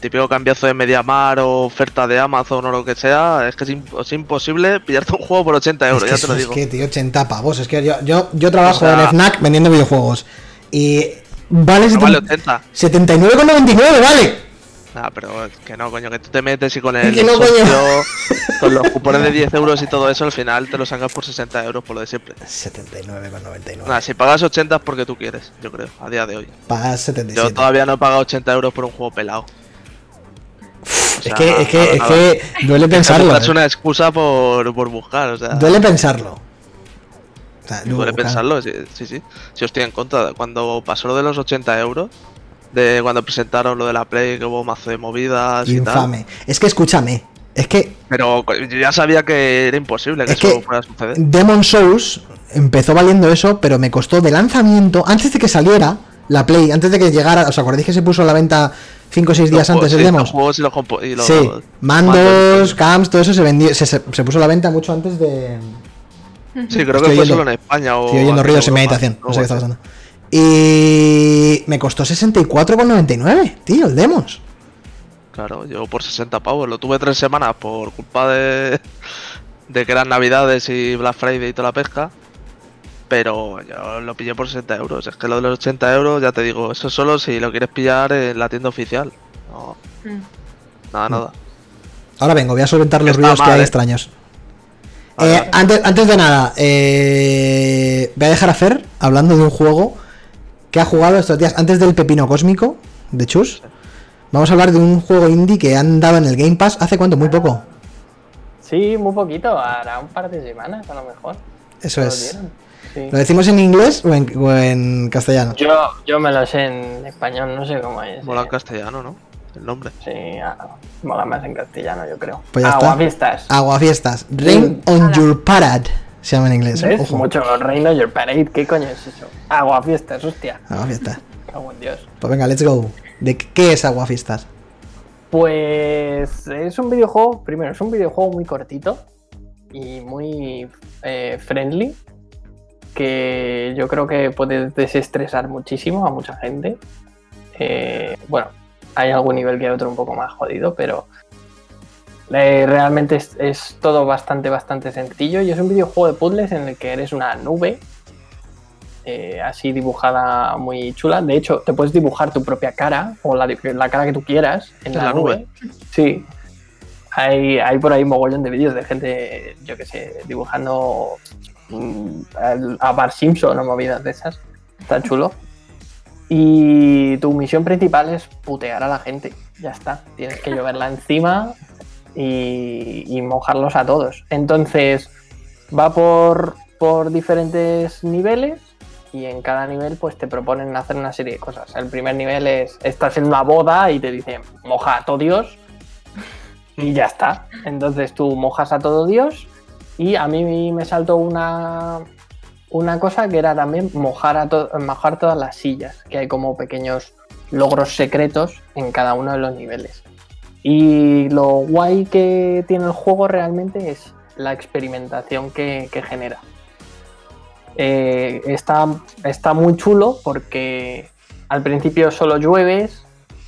típico cambiazo de Mediamar o oferta de Amazon o lo que sea, es que es, imp- es imposible pillarte un juego por 80 euros, es que, ya te lo digo. es que, tío, 80 pavos. Es que yo, yo, yo trabajo O sea- en FNAC vendiendo videojuegos. Y vale, No vale 70 80. 79,99, vale. Nah, pero es que no, coño, que tú te metes y con el no, socio, coño. con los cupones de 10 euros y todo eso, al final te lo sacas por 60 euros por lo de siempre. 79,99. Nada, si pagas 80 es porque tú quieres, yo creo, a día de hoy. Pagas Yo 77. todavía no he pagado 80 euros por un juego pelado. O Es que, es que, nada, es nada. que duele pensarlo. Es eh. una excusa por, por buscar, o sea. Duele pensarlo. O sea, Duele buscar- pensarlo, sí, sí, sí. Si estoy en contra. Cuando pasó lo de los 80 euros, de cuando presentaron lo de la Play, que hubo mazo de movidas y tal. Infame. Es que escúchame. Es que Pero yo ya sabía que era imposible que Es eso que- fuera a suceder. Demon Souls empezó valiendo eso, pero me costó de lanzamiento, antes de que saliera la Play, antes de que llegara, ¿os acordáis que se puso a la venta 5 o 6 días antes el sí, demo? Los juegos y los, y los Sí, mandos, cams, todo eso se vendió, se, se- se puso a la venta mucho antes de... Sí, creo Estoy que fue oyendo- solo en España o. Estoy oyendo ruidos en meditación, no sé qué está así. Y me costó 64,99, tío, el Demos. Claro, yo por 60 pavos. Lo tuve tres semanas por culpa de. de que eran Navidades y Black Friday y toda la pesca. Pero yo lo pillé por 60 euros. Es que lo de los 80 euros, ya te digo, eso solo si lo quieres pillar en la tienda oficial. No, Mm. nada, nada. Ahora vengo, voy a solventar los Está ruidos que hay eh. extraños. Vale, Eh, vale. antes, antes de nada, eh, voy a dejar a Fer hablando de un juego que ha jugado estos días antes del Pepino Cósmico de Chus. Vamos a hablar de un juego indie que han dado en el Game Pass hace cuánto, muy poco. Sí, muy poquito, hará un par de semanas a lo mejor. Eso Lo es. sí. ¿Lo decimos en inglés o en, o en castellano? Yo, yo me lo sé en español, no sé cómo es. Mola eh. en castellano, ¿no? El nombre. Sí, ah, mola más en castellano, yo creo. Pues. Aguafiestas. Aguafiestas. Rain on your parade. Se llama en inglés. ¿Ves? Ojo. Mucho Reino Your Parade, ¿qué coño es eso? Aguafiestas, hostia. Aguafiestas. Cago en Dios. Pues venga, let's go. ¿De qué es Aguafistas? Pues es un videojuego, primero, es un videojuego muy cortito y muy eh, friendly, que yo creo que puede desestresar muchísimo a mucha gente. Eh, bueno, hay algún nivel que otro un poco más jodido, pero eh, realmente es, es todo bastante, bastante sencillo y es un videojuego de puzzles en el que eres una nube eh, así dibujada muy chula. De hecho, te puedes dibujar tu propia cara o la, la cara que tú quieras en la, la nube. Sí. Hay, hay por ahí mogollón de vídeos de gente, yo que sé, dibujando mm, a Bar Simpson o movidas de esas. Está chulo. Y tu misión principal es putear a la gente. Ya está. Tienes que lloverla encima y, y mojarlos a todos. Entonces, va por, por diferentes niveles y en cada nivel pues te proponen hacer una serie de cosas. El primer nivel es, estás en una boda y te dicen, moja a todo Dios y ya está. Entonces tú mojas a todo Dios y a mí me saltó una, una cosa que era también mojar, a to- mojar todas las sillas, que hay como pequeños logros secretos en cada uno de los niveles. Y lo guay que tiene el juego realmente es la experimentación que, genera. Eh, está, está muy chulo porque al principio solo llueves,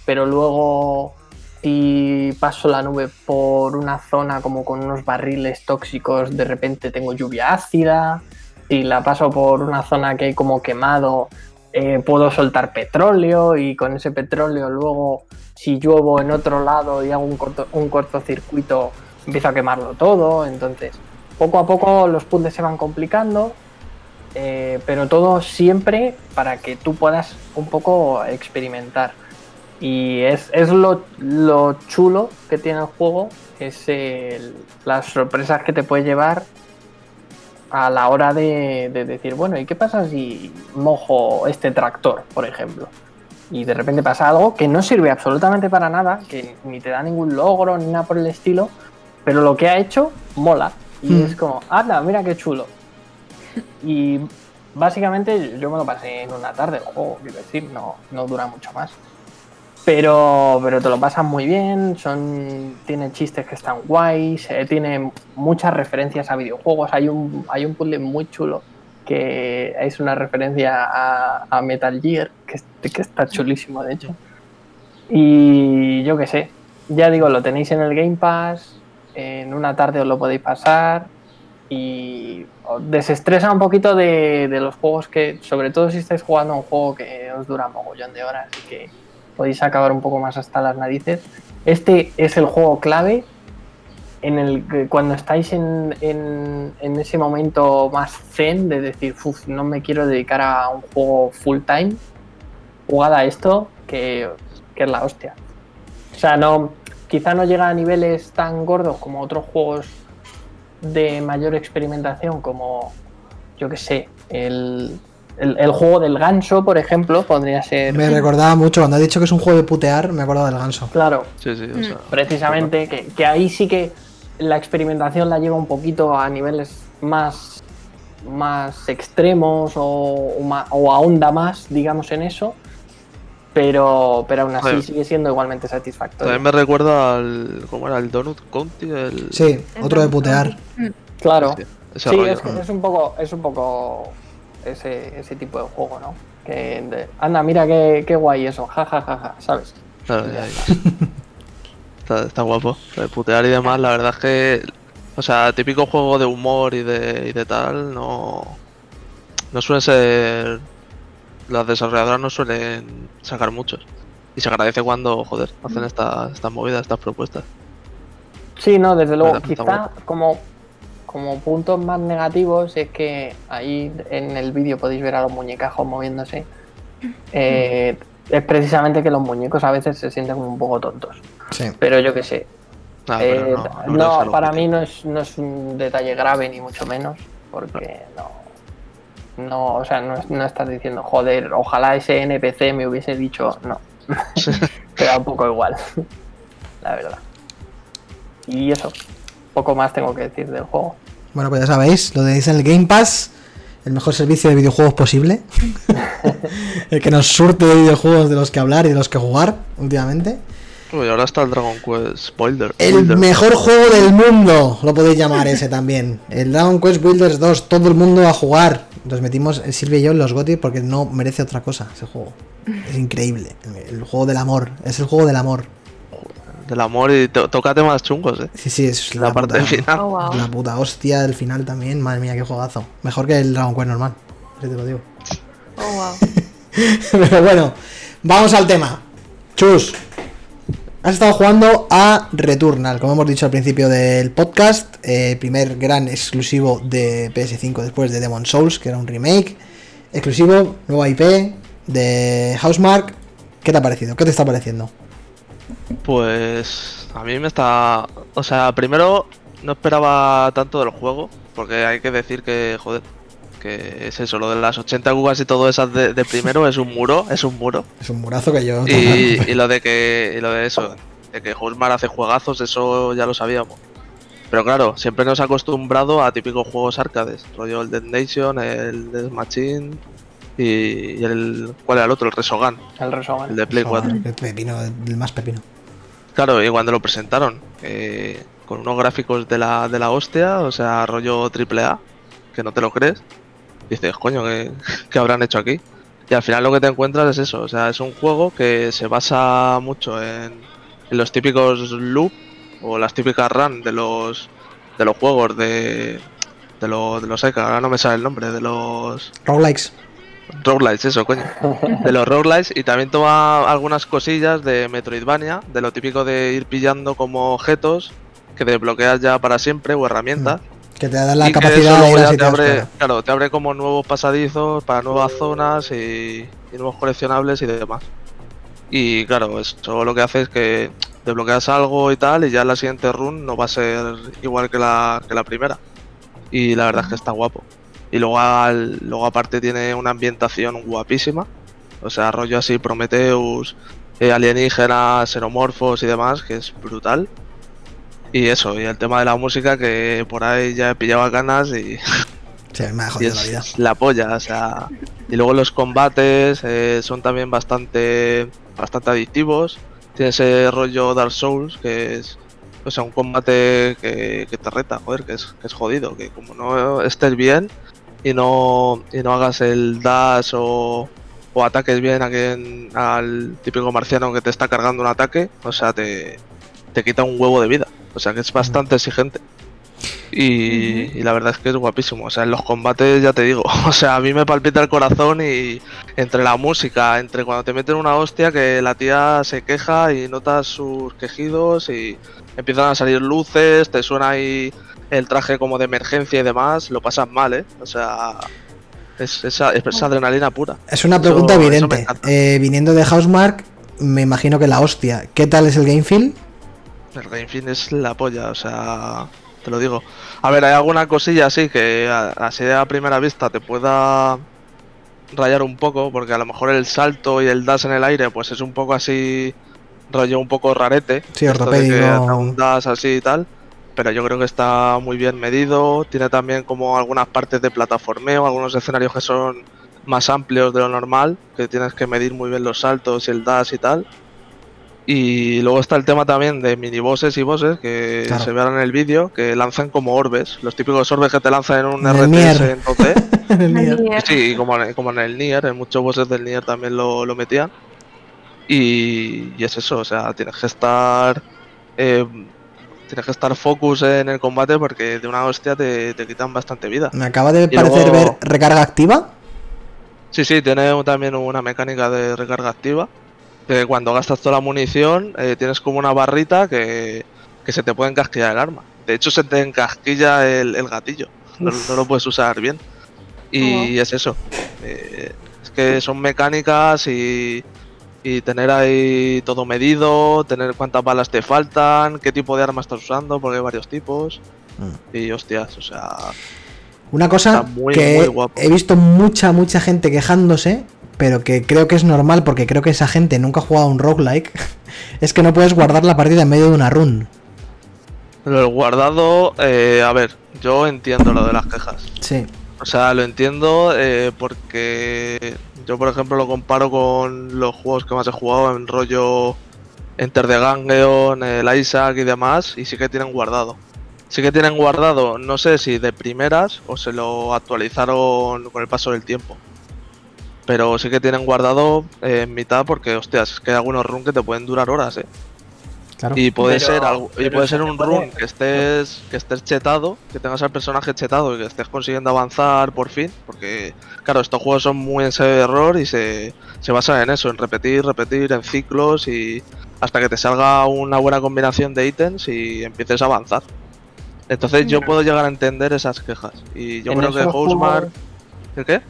pero luego si paso la nube por una zona como con unos barriles tóxicos, de repente tengo lluvia ácida. Si la paso por una zona que hay como quemado, eh, puedo soltar petróleo y con ese petróleo luego si lluevo en otro lado y hago un, corto, un cortocircuito empiezo a quemarlo todo. Entonces, poco a poco los puzzles se van complicando, eh, pero todo siempre para que tú puedas un poco experimentar. Y es, es lo, lo chulo que tiene el juego, es las sorpresas que te puede llevar a la hora de decir, bueno, ¿y qué pasa si mojo este tractor, por ejemplo? Y de repente pasa algo que no sirve absolutamente para nada, que ni te da ningún logro ni nada por el estilo, pero lo que ha hecho mola. Y Mm. es como, anda, mira qué chulo. Y básicamente yo me lo pasé en una tarde el juego, quiero decir, no, no dura mucho más. Pero, pero te lo pasas muy bien, son, tiene chistes que están guays, eh, tiene muchas referencias a videojuegos. Hay un, hay un puzzle muy chulo que es una referencia a, a Metal Gear, que, que está chulísimo de hecho. Y yo qué sé, ya digo, lo tenéis en el Game Pass, en una tarde os lo podéis pasar y os desestresa un poquito de, de los juegos que, sobre todo si estáis jugando un juego que os dura mogollón de horas y que podéis acabar un poco más hasta las narices. Este es el juego clave en el que cuando estáis en, en- en ese momento más zen de decir, "Uf, no me quiero dedicar a un juego full time, jugad a esto que, que es la hostia. O sea, no, quizá no llega a niveles tan gordos como otros juegos de mayor experimentación, como yo que sé, el, el- el juego del ganso, por ejemplo, podría ser. Me recordaba mucho cuando has dicho que es un juego de putear, me acuerdo del ganso. Claro, Sí, sí, o sea. precisamente, que, que ahí sí que la experimentación la lleva un poquito a niveles más, más extremos o, o ahonda más, digamos, en eso. Pero, pero aún así sigue siendo igualmente satisfactorio. También me recuerda al. ¿Cómo era? El Donut County. El... Sí, otro de putear. Claro. Sí, ese Sí, rollo. es, es un poco, es un poco ese, ese tipo de juego, ¿no? Que de- anda, mira qué, qué guay eso, ja, ja, ja, ja, ¿sabes? Claro, ya, ya. está, está guapo. Lo de putear y demás, la verdad es que. O sea, típico juego de humor y de, y de tal, no. No suelen ser. Las desarrolladoras no suelen sacar muchos. Y se agradece cuando, joder, hacen esta- estas movidas, estas propuestas. Sí, no, desde luego. Quizá guapo. como, como puntos más negativos es que ahí en el vídeo podéis ver a los muñecajos moviéndose. Eh, es precisamente que los muñecos a veces se sienten como un poco tontos. Sí. Pero yo qué sé. Ah, eh, no, para mí no es, no es un detalle grave ni mucho menos. Porque no. No, o sea, no, es- no estás diciendo, joder, ojalá ese NPC me hubiese dicho no. Te da un poco igual, la verdad. Y eso, poco más tengo que decir del juego. Bueno, pues ya sabéis, lo tenéis en el Game Pass. el mejor servicio de videojuegos posible. el que nos surte de videojuegos de los que hablar y de los que jugar últimamente. Uy, ahora está el Dragon Quest Boulder. El Builder. mejor juego del mundo, lo podéis llamar ese también. El Dragon Quest Builders 2, todo el mundo a jugar. Nos metimos, Silvia y yo, en los GOTY porque no merece otra cosa ese juego. Es increíble. El, juego del amor, es el juego del amor. Del amor y to- toca temas chungos, eh. Sí, sí, es La, parte puta- final. Oh, wow. La puta hostia del final también, madre mía, qué juegazo. Mejor que el Dragon Quest normal, así te lo digo. Oh, wow. Pero bueno, vamos al tema. Chus, has estado jugando a Returnal, como hemos dicho al principio del podcast, eh, primer gran exclusivo de PS5 después de Demon Souls, que era un remake. Exclusivo, nueva IP de Housemark. ¿Qué te ha parecido? ¿Qué te está pareciendo? Pues a mí me está... O sea, primero no esperaba tanto del juego, porque hay que decir que, joder, que es eso, lo de las 80 cugas y todo esas de, de primero es un muro, es un muro. Es un murazo que yo... Y, y lo de que y lo de eso, de que Housemarque hace juegazos, eso ya lo sabíamos. Pero claro, siempre nos ha acostumbrado a típicos juegos arcades, rollo el Dead Nation, el Death Machine y, y el ¿cuál era el otro? El Resogan, El resumen. el de Play 4. Joder, el pepino, el más pepino. Claro, y cuando lo presentaron, eh, con unos gráficos de la, de la hostia, o sea, rollo triple A, que no te lo crees, dices, coño, ¿qué, qué habrán hecho aquí? Y al final lo que te encuentras es eso, o sea, es un juego que se basa mucho en, en los típicos loop o las típicas run de los de los juegos de de los de los Eka, ahora no me sale el nombre, de los Roguelikes. roguelites, eso, coño. De los roguelites y también toma algunas cosillas de Metroidvania, de lo típico de ir pillando como objetos que desbloqueas ya para siempre o herramientas. Que te da la y capacidad de ir a te abre, claro. claro, te abre como nuevos pasadizos para nuevas zonas y, y nuevos coleccionables y demás. Y claro, eso lo que hace es que desbloqueas algo y tal, y ya la siguiente run no va a ser igual que la, que la primera. Y la verdad es que está guapo. Y luego, al- luego aparte tiene una ambientación guapísima. O sea, rollo así Prometheus, eh, alienígenas, xenomorfos y demás, que es brutal. Y eso, y el tema de la música que por ahí ya he pillado ganas y, Sí, me ha jodido la vida. la polla, o sea. Y luego los combates eh, son también bastante bastante adictivos. Tiene ese rollo Dark Souls que es o sea, un combate que, que te reta, joder, que es, que es jodido, que como no estés bien y no y no hagas el dash o, o ataques bien a quien, al típico marciano que te está cargando un ataque, o sea, te, te quita un huevo de vida. O sea que es bastante exigente. Y, y la verdad es que es guapísimo. O sea, en los combates ya te digo. O sea, a mí me palpita el corazón y entre la música, entre cuando te meten una hostia que la tía se queja y notas sus quejidos y empiezan a salir luces, te suena ahí el traje como de emergencia y demás, lo pasas mal, ¿eh? O sea, es esa, es adrenalina pura. Es una pregunta Eso- evidente. Eh, viniendo de Housemark, me imagino que la hostia. ¿Qué tal es el game feel? El Game Fin es la polla, o sea, te lo digo. A ver, hay alguna cosilla así que a- así a primera vista te pueda rayar un poco, porque a lo mejor el salto y el dash en el aire, pues es un poco así, rollo un poco rarete. Sí, ortopédico. un dash así y tal. Pero yo creo que está muy bien medido. Tiene también como algunas partes de plataformeo, algunos escenarios que son más amplios de lo normal, que tienes que medir muy bien los saltos y el dash y tal. Y luego está el tema también de minibosses y bosses que Claro. se verán en el vídeo, que lanzan como orbes, los típicos orbes que te lanzan en un En RTS Nier. en 2D. En el Nier. Nier. Sí, y como en, como en el Nier, en muchos bosses del Nier también lo, lo metían. Y, y es eso, o sea, tienes que estar. eh, tienes que estar focus en el combate porque de una hostia te, te quitan bastante vida. Me acaba de Y parecer luego- ver recarga activa. Sí, sí, tiene también una mecánica de recarga activa. Que cuando gastas toda la munición, eh, tienes como una barrita que, que se te puede encasquillar el arma. De hecho, se te encasquilla el, el gatillo. No, no lo puedes usar bien. Y es eso. eh, es que son mecánicas y, y tener ahí todo medido, tener cuántas balas te faltan, qué tipo de arma estás usando, porque hay varios tipos. Mm. Y hostias, o sea, Una cosa muy, que muy guapo. he visto mucha, mucha gente quejándose, pero que creo que es normal porque creo que esa gente nunca ha jugado a un roguelike, es que no puedes guardar la partida en medio de una run. El guardado, eh, a ver, yo entiendo lo de las quejas. Sí. O sea, lo entiendo eh, porque yo, por ejemplo, lo comparo con los juegos que más he jugado en rollo Enter the Gungeon, el Isaac y demás, y sí que tienen guardado. Sí que tienen guardado, no sé si de primeras o se lo actualizaron con el paso del tiempo. Pero sí que tienen guardado eh, en mitad porque, hostias, es que hay algunos runs que te pueden durar horas, eh. Claro. Y puede Pero- ser algo, y puede ser se un puede- run que estés que estés chetado, que tengas al personaje chetado y que estés consiguiendo avanzar por fin, porque claro, estos juegos son muy en serio de error y se, se basan en eso, en repetir, repetir, en ciclos y hasta que te salga una buena combinación de ítems y empieces a avanzar. Entonces yo puedo llegar a entender esas quejas y yo En creo que juegos- ¿El qué?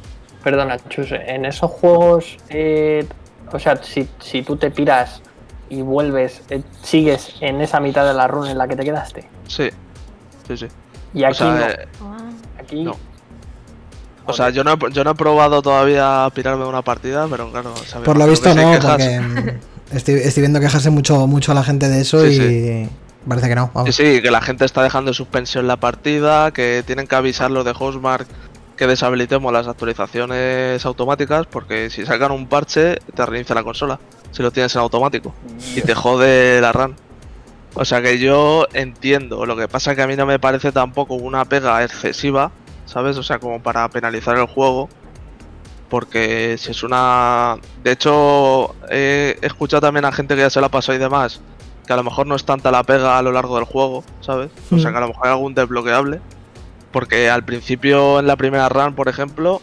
Perdona, Chus, en esos juegos, eh, o sea, si, si tú te piras y vuelves, eh, sigues en esa mitad de la run en la que te quedaste. Sí. Sí, sí. Y aquí o sea, no. eh, Aquí. no. O sea, yo no, he, yo no he probado todavía pirarme de una partida, pero claro, sabes, Por lo visto no, quejas. porque mm, estoy, estoy viendo quejarse mucho, mucho a la gente de eso Sí, y parece que no. Sí, Vamos. sí, que la gente está dejando en suspensión la partida, que tienen que avisar los de Housemark que deshabilitemos las actualizaciones automáticas, porque si sacan un parche te reinicia la consola, si lo tienes en automático, y te jode la RAM. O sea que yo entiendo, lo que pasa que a mí no me parece tampoco una pega excesiva, ¿sabes? O sea, como para penalizar el juego, porque si es una... De hecho, he escuchado también a gente que ya se la pasó y demás, que a lo mejor no es tanta la pega a lo largo del juego, ¿sabes? O sea, Mm. que a lo mejor hay algún desbloqueable. Porque al principio, en la primera run, por ejemplo,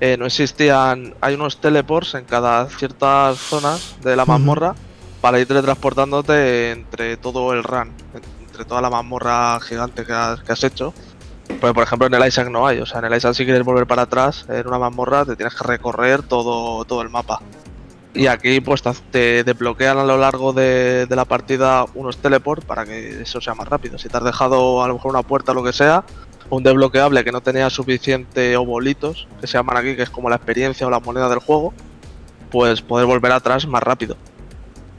eh, no existían. Hay unos teleports en cada ciertas zonas de la mazmorra para ir teletransportándote entre todo el run, entre toda la mazmorra gigante que has, que has hecho. Pues, por ejemplo, en el Isaac no hay. O sea, en el Isaac, si quieres volver para atrás en una mazmorra, te tienes que recorrer todo, todo el mapa. Y aquí pues te- te desbloquean a lo largo de, de la partida unos teleports para que eso sea más rápido. Si te has dejado a lo mejor una puerta o lo que sea, un desbloqueable que no tenía suficiente obolitos, que se llaman aquí, que es como la experiencia o la moneda del juego, pues poder volver atrás más rápido.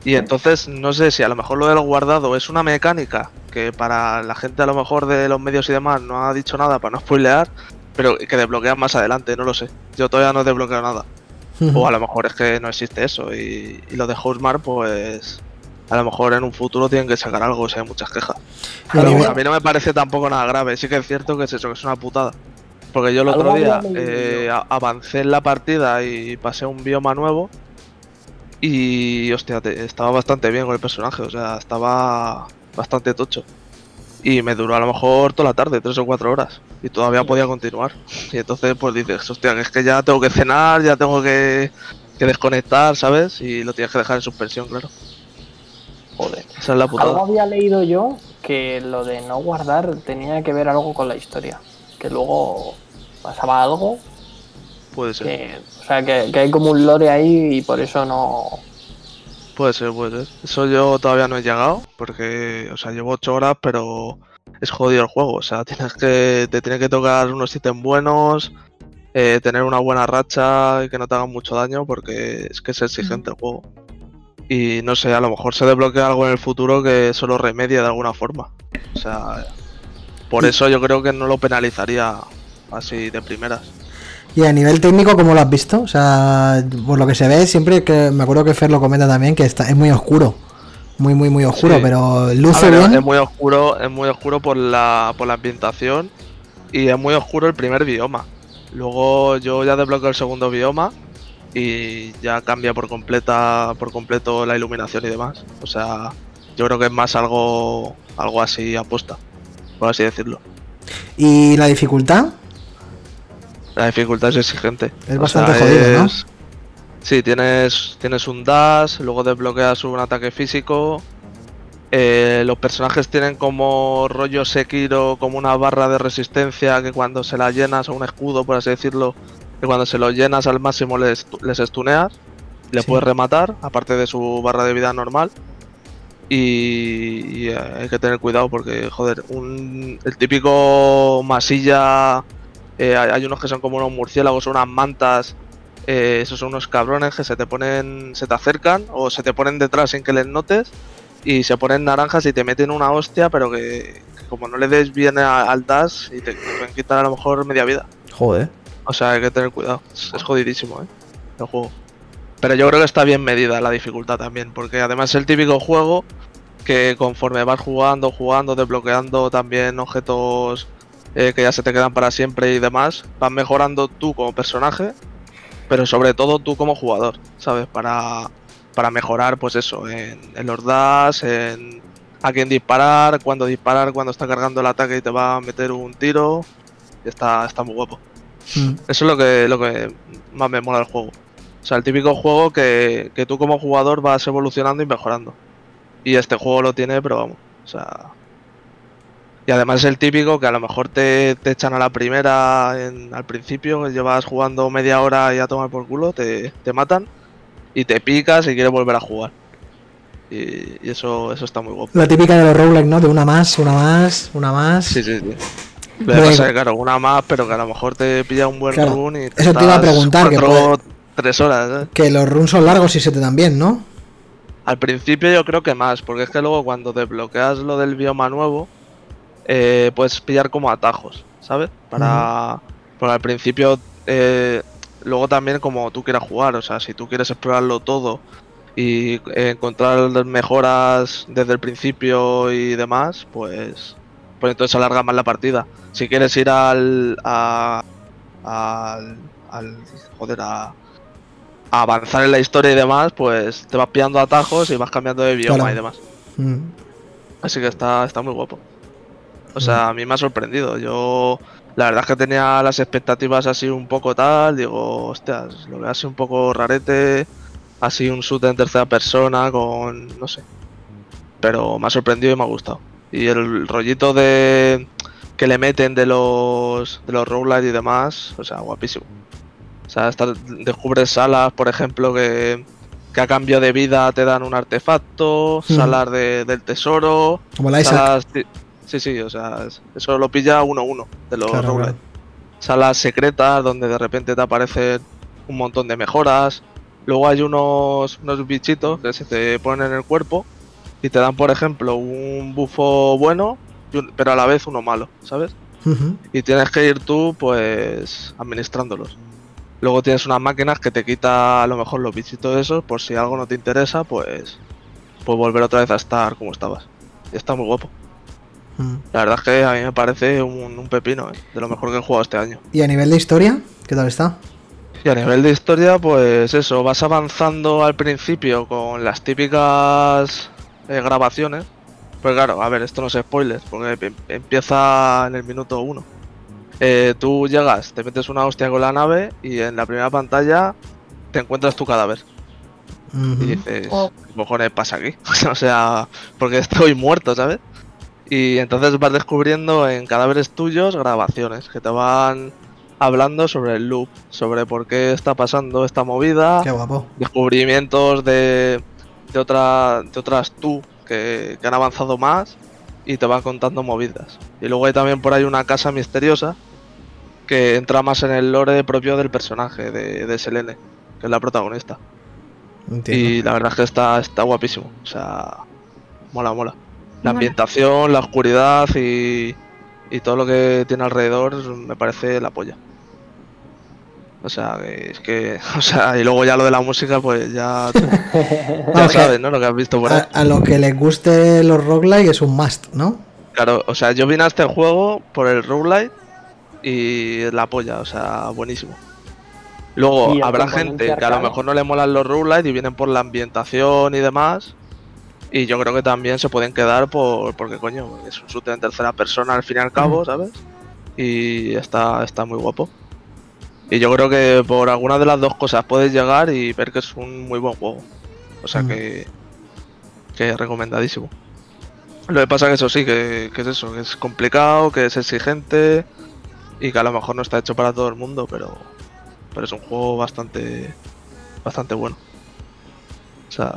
Y entonces no sé si a lo mejor lo del guardado es una mecánica que para la gente a lo mejor de los medios y demás no ha dicho nada para no spoilear, pero que desbloquean más adelante, no lo sé. Yo todavía no he desbloqueado nada. O a lo mejor es que no existe eso. Y, y lo de Housemarque, pues. A lo mejor en un futuro tienen que sacar algo, si hay muchas quejas. Pero bueno, a mí no me parece tampoco nada grave. Sí que es cierto que es eso, que es una putada. Porque yo el otro día eh, avancé en la partida y pasé un bioma nuevo. Y hostia, te- estaba bastante bien con el personaje, o sea, estaba bastante tocho. Y me duró a lo mejor toda la tarde, tres o cuatro horas. Y todavía podía continuar. Y entonces pues dices, hostia, que es que ya tengo que cenar, ya tengo que, que desconectar, ¿sabes? Y lo tienes que dejar en suspensión, claro. Joder. Esa es la Algo había leído yo que lo de no guardar tenía que ver algo con la historia. Que luego pasaba algo. Puede ser. Que, o sea, que, que hay como un lore ahí y por eso no. Puede ser, puede ser. Eso yo todavía no he llegado, porque, o sea, llevo 8 horas, pero es jodido el juego. O sea, tienes que, te tiene que tocar unos ítems buenos, eh, tener una buena racha y que no te hagan mucho daño, porque es que es exigente el juego. Y no sé, a lo mejor se desbloquea algo en el futuro que eso lo remedie de alguna forma. O sea, por eso yo creo que no lo penalizaría así de primeras. Y a nivel técnico, ¿cómo lo has visto? O sea, por lo que se ve, siempre que me acuerdo que Fer lo comenta también, que está, es muy oscuro. Muy, muy, muy oscuro, Sí. pero luce ver, bien. es muy oscuro, es muy oscuro por la, por la ambientación y es muy oscuro el primer bioma. Luego yo ya desbloqueo el segundo bioma y ya cambia por completa, por completo la iluminación y demás. O sea, yo creo que es más algo, algo así apuesta, por así decirlo. Y la dificultad, La dificultad es exigente. Es O bastante sea, jodido, ¿no? Sí, tienes, tienes un dash, luego desbloqueas un ataque físico. eh, los personajes tienen como rollo Sekiro, como una barra de resistencia que cuando se la llenas, o un escudo, por así decirlo, que cuando se lo llenas al máximo les, les stuneas, le Sí. puedes rematar, aparte de su barra de vida normal. Y, y, eh, hay que tener cuidado porque, joder, un, el típico masilla eh, hay, hay unos que son como unos murciélagos, unas mantas. eh, esos son unos cabrones que se te ponen, se te acercan o se te ponen detrás sin que les notes y se ponen naranjas y te meten una hostia, pero que, que como no le des bien a- al dash y te, te pueden quitar a lo mejor media vida. Joder. O sea, hay que tener cuidado. Es, jodidísimo, ¿eh? El juego. Pero yo creo que está bien medida la dificultad también, porque además es el típico juego que conforme vas jugando, jugando, desbloqueando también objetos eh, que ya se te quedan para siempre y demás, vas mejorando tú como personaje, pero sobre todo tú como jugador, ¿sabes? Para, para mejorar, pues eso, en, en los dash, en a quién disparar, cuándo disparar, cuando está cargando el ataque y te va a meter un tiro. Está, está muy guapo. Mm. Eso es lo que, lo que más me mola del juego. O sea, el típico juego que, que tú como jugador vas evolucionando y mejorando. Y este juego lo tiene, pero vamos. O sea. Y además es el típico que a lo mejor te, te echan a la primera en- al principio, que llevas jugando media hora y a tomar por culo, te, te matan y te picas y quieres volver a jugar. Y, y eso, eso está muy guapo. La típica de los roguelike, ¿no? De una más, una más, una más. Sí, sí, sí. Luego- que pasa es que, claro, una más, pero que a lo mejor te pilla un buen Claro, run y eso te iba a preguntar, que cuatro, tres horas, ¿eh? Que los runs son largos y se te dan bien, ¿no? Al principio yo creo que más, porque es que luego cuando desbloqueas lo del bioma nuevo, eh, puedes pillar como atajos, ¿sabes? Para... Porque al principio, eh, luego también como tú quieras jugar, o sea, si tú quieres explorarlo todo y encontrar mejoras desde el principio y demás, pues, pues entonces alarga más la partida. Si quieres ir al... a- al, al joder, a, a avanzar en la historia y demás, pues te vas pillando atajos y vas cambiando de bioma Claro. y demás. Mm. Así que está, está muy guapo. O sea, a mí me ha sorprendido. Yo, la verdad es que tenía las expectativas así un poco tal. Digo, hostias, lo veo así un poco rarete. Así un shoot en tercera persona con. no sé. Pero me ha sorprendido y me ha gustado. Y el rollito de. que le meten de los. de los roguelite y demás. O sea, guapísimo. O sea, estar- descubres salas, por ejemplo, que. que a cambio de vida te dan un artefacto. Salas de- del tesoro. Como la Isaac. Salas, sí, sí, o sea, es- eso lo pilla uno a uno de los Claro, roguelite. claro. Salas secretas donde de repente te aparecen un montón de mejoras. Luego hay unos, unos bichitos que se te ponen en el cuerpo y te dan, por ejemplo, un bufo bueno, pero a la vez uno malo, ¿sabes? Y tienes que ir tú, pues, administrándolos. Luego tienes unas máquinas que te quita a lo mejor los bichitos esos, por si algo no te interesa, pues, pues volver otra vez a estar como estabas. Y está muy guapo. La verdad es que a mí me parece un, un pepino, ¿eh? de lo mejor que he jugado este año. ¿Y a nivel de historia? ¿Qué tal está? Y a nivel de historia, pues eso, vas avanzando al principio con las típicas eh, grabaciones. Pues claro, a ver, esto no es spoiler, porque em- empieza en el minuto uno. Eh, tú llegas, te metes una hostia con la nave y en la primera pantalla te encuentras tu cadáver. Y dices, Oh. ¿qué cojones pasa aquí? o sea, porque estoy muerto, ¿sabes? Y entonces vas descubriendo en cadáveres tuyos grabaciones que te van hablando sobre el loop, sobre por qué está pasando esta movida, Qué guapo. descubrimientos de, de, otra, de otras tú que, que han avanzado más y te van contando movidas. Y luego hay también por ahí una casa misteriosa que entra más en el lore propio del personaje, de, de Selene, que es la protagonista. Entiendo. Y la verdad es que está, está guapísimo. O sea, mola, mola. La ambientación, la oscuridad y, y todo lo que tiene alrededor me parece la polla. O sea, que es que. O sea, y luego ya lo de la música, pues ya. ya sabes, ¿no? Lo que has visto por ahí. a, a lo que les guste los roguelike es un must, ¿no? Claro, o sea, yo vine a este juego por el roguelite y la polla, o sea, buenísimo. Luego habrá gente que a lo mejor no le molan los roguelite y vienen por la ambientación y demás. Y yo creo que también se pueden quedar por porque coño, es un shooter en tercera persona al fin y al cabo, ¿sabes? Y está, está muy guapo. Y yo creo que por alguna de las dos cosas puedes llegar y ver que es un muy buen juego. O sea Mm. que, que es recomendadísimo. Lo que pasa que eso sí, que, que es eso, que es complicado, que es exigente y que a lo mejor no está hecho para todo el mundo, pero, pero es un juego bastante bastante bueno. O sea,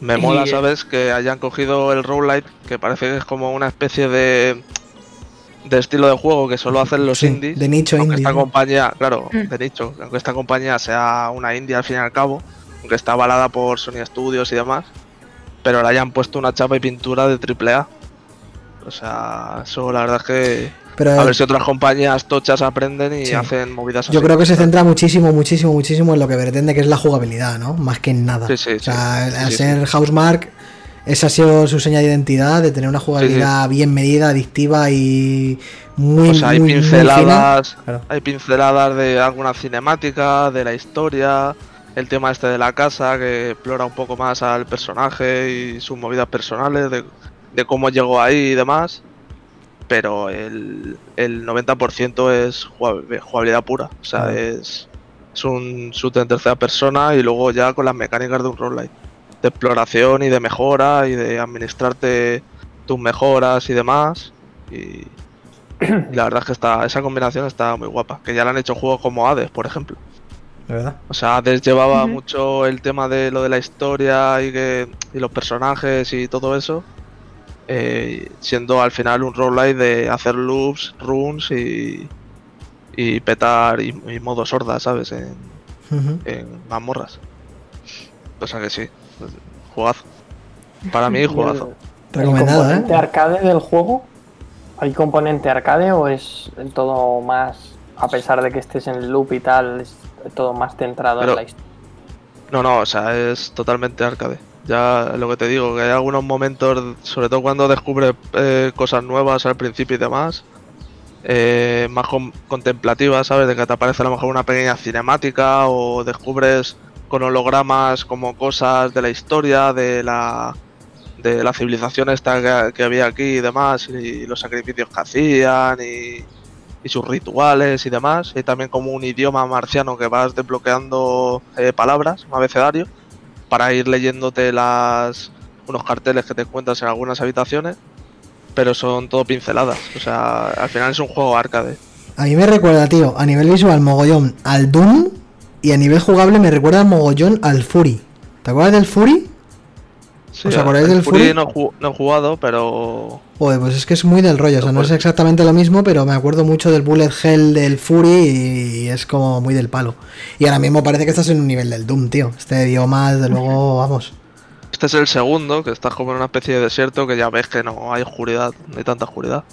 me mola, eh, ¿sabes? Que hayan cogido el roguelite, que parece que es como una especie de de estilo de juego que solo hacen los Sí, indies. de nicho aunque indie. esta ¿no? compañía, claro, Mm. de nicho, aunque esta compañía sea una indie al fin y al cabo, aunque está avalada por Sony Studios y demás, pero le hayan puesto una chapa y pintura de AAA. O sea, eso la verdad es que. Pero A ver si otras compañías tochas aprenden y Sí. hacen movidas así. yo creo que se centra muchísimo, muchísimo, muchísimo en lo que pretende, que es la jugabilidad, ¿no? Más que en nada. Sí, sí, o sea, sí, al sí, ser Housemark, esa ha sido su señal de identidad, de tener una jugabilidad bien medida, adictiva y muy, O sea, hay muy, muy pinceladas. Claro. hay pinceladas de alguna cinemática, de la historia, el tema este de la casa que explora un poco más al personaje y sus movidas personales, de, de cómo llegó ahí y demás. Pero el, el 90% es jugab- jugabilidad pura. O sea, es, es un shooter en tercera persona y luego ya con las mecánicas de un roguelike. De exploración y de mejora y de administrarte tus mejoras y demás. Y, y la verdad es que está, esa combinación está muy guapa. Que ya le han hecho juegos como Hades, por ejemplo. Verdad. O sea, Hades llevaba mucho el tema de lo de la historia y, que, y los personajes y todo eso. eh, siendo al final un roguelike de hacer loops, runes y, y petar y, y modo sorda, ¿sabes? En, Ujú. en mazmorras. O sea que sí, jugazo. Para mí, ¿Y el- jugazo. ¿El Recomendado, componente ¿eh? arcade del juego? ¿Hay componente arcade o es todo más, a pesar de que estés en loop y tal, es todo más centrado Pero- en la historia? No, no, o sea, es totalmente arcade. Ya lo que te digo, que hay algunos momentos, sobre todo cuando descubres eh, cosas nuevas al principio y demás, eh, más con- contemplativas, ¿sabes? De que te aparece a lo mejor una pequeña cinemática o descubres con hologramas como cosas de la historia, de la de la civilización esta que, había aquí y demás, y, los sacrificios que hacían y, y sus rituales y demás, y también como un idioma marciano que vas desbloqueando eh, palabras, un abecedario, para ir leyéndote las unos carteles que te encuentras en algunas habitaciones, pero son todo pinceladas, o sea, al final es un juego arcade. A mí me recuerda, tío, a nivel visual mogollón al Doom y a nivel jugable me recuerda mogollón al Fury. ¿Te acuerdas del Fury? Sí, ¿Os acordáis el del Fury? No, he ju- no he jugado, pero Joder, pues es que es muy del rollo, o sea, no es exactamente lo mismo, pero me acuerdo mucho del Bullet Hell del Fury y es como muy del palo. Y ahora mismo parece que estás en un nivel del Doom, tío. Este idioma, desde luego, vamos. este es el segundo, que estás como en una especie de desierto que ya ves que no hay oscuridad, no hay tanta oscuridad.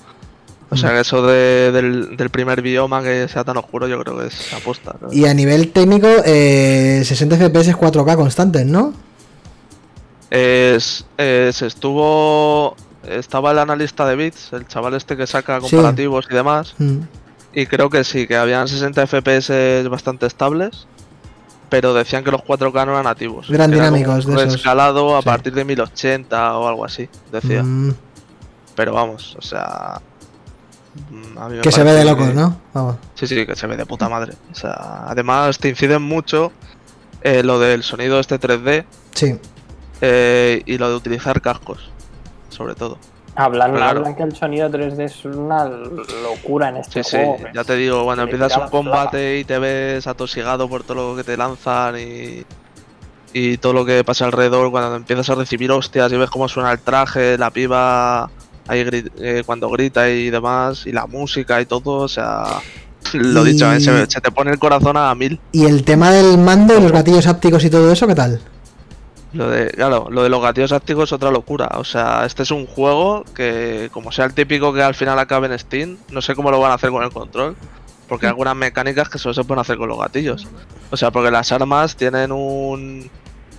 O sea que eso de- del, del primer bioma que sea tan oscuro yo creo que es aposta. ¿no? Y a nivel técnico, eh, 60 FPS 4K constantes, ¿no? Es, eh, se estuvo. Estaba el analista de bits, el chaval este que saca Sí. comparativos y demás. Mm. Y creo que sí, que habían 60 FPS bastante estables. Pero decían que los 4K no eran nativos. Como dinámicos, de esos. escalado a Sí. partir de 1080 o algo así, decía. Mm, Pero vamos, o sea. A mí me que se ve de locos, que- ¿no? Vamos. Sí, sí, que se ve de puta madre. O sea, además te inciden mucho eh, lo del sonido este 3D Sí. eh, y lo de utilizar cascos, sobre todo. Hablan, Claro. hablan que el sonido 3D es una locura en este Sí, sí, juego. ya te digo, cuando empiezas un combate y te ves atosigado por todo lo que te lanzan y, y todo lo que pasa alrededor, cuando empiezas a recibir hostias y ves cómo suena el traje, la piba ahí eh, cuando grita y demás, y la música y todo, o sea, lo Y- dicho, eh, se, se te pone el corazón a mil. ¿Y el tema del mando y los gatillos ápticos y todo eso, qué tal? Lo de, claro, lo de los gatillos ápticos es otra locura. O sea, este es un juego que, como sea el típico que al final acabe en Steam, no sé cómo lo van a hacer con el control. Porque hay algunas mecánicas que solo se pueden hacer con los gatillos. O sea, porque las armas tienen un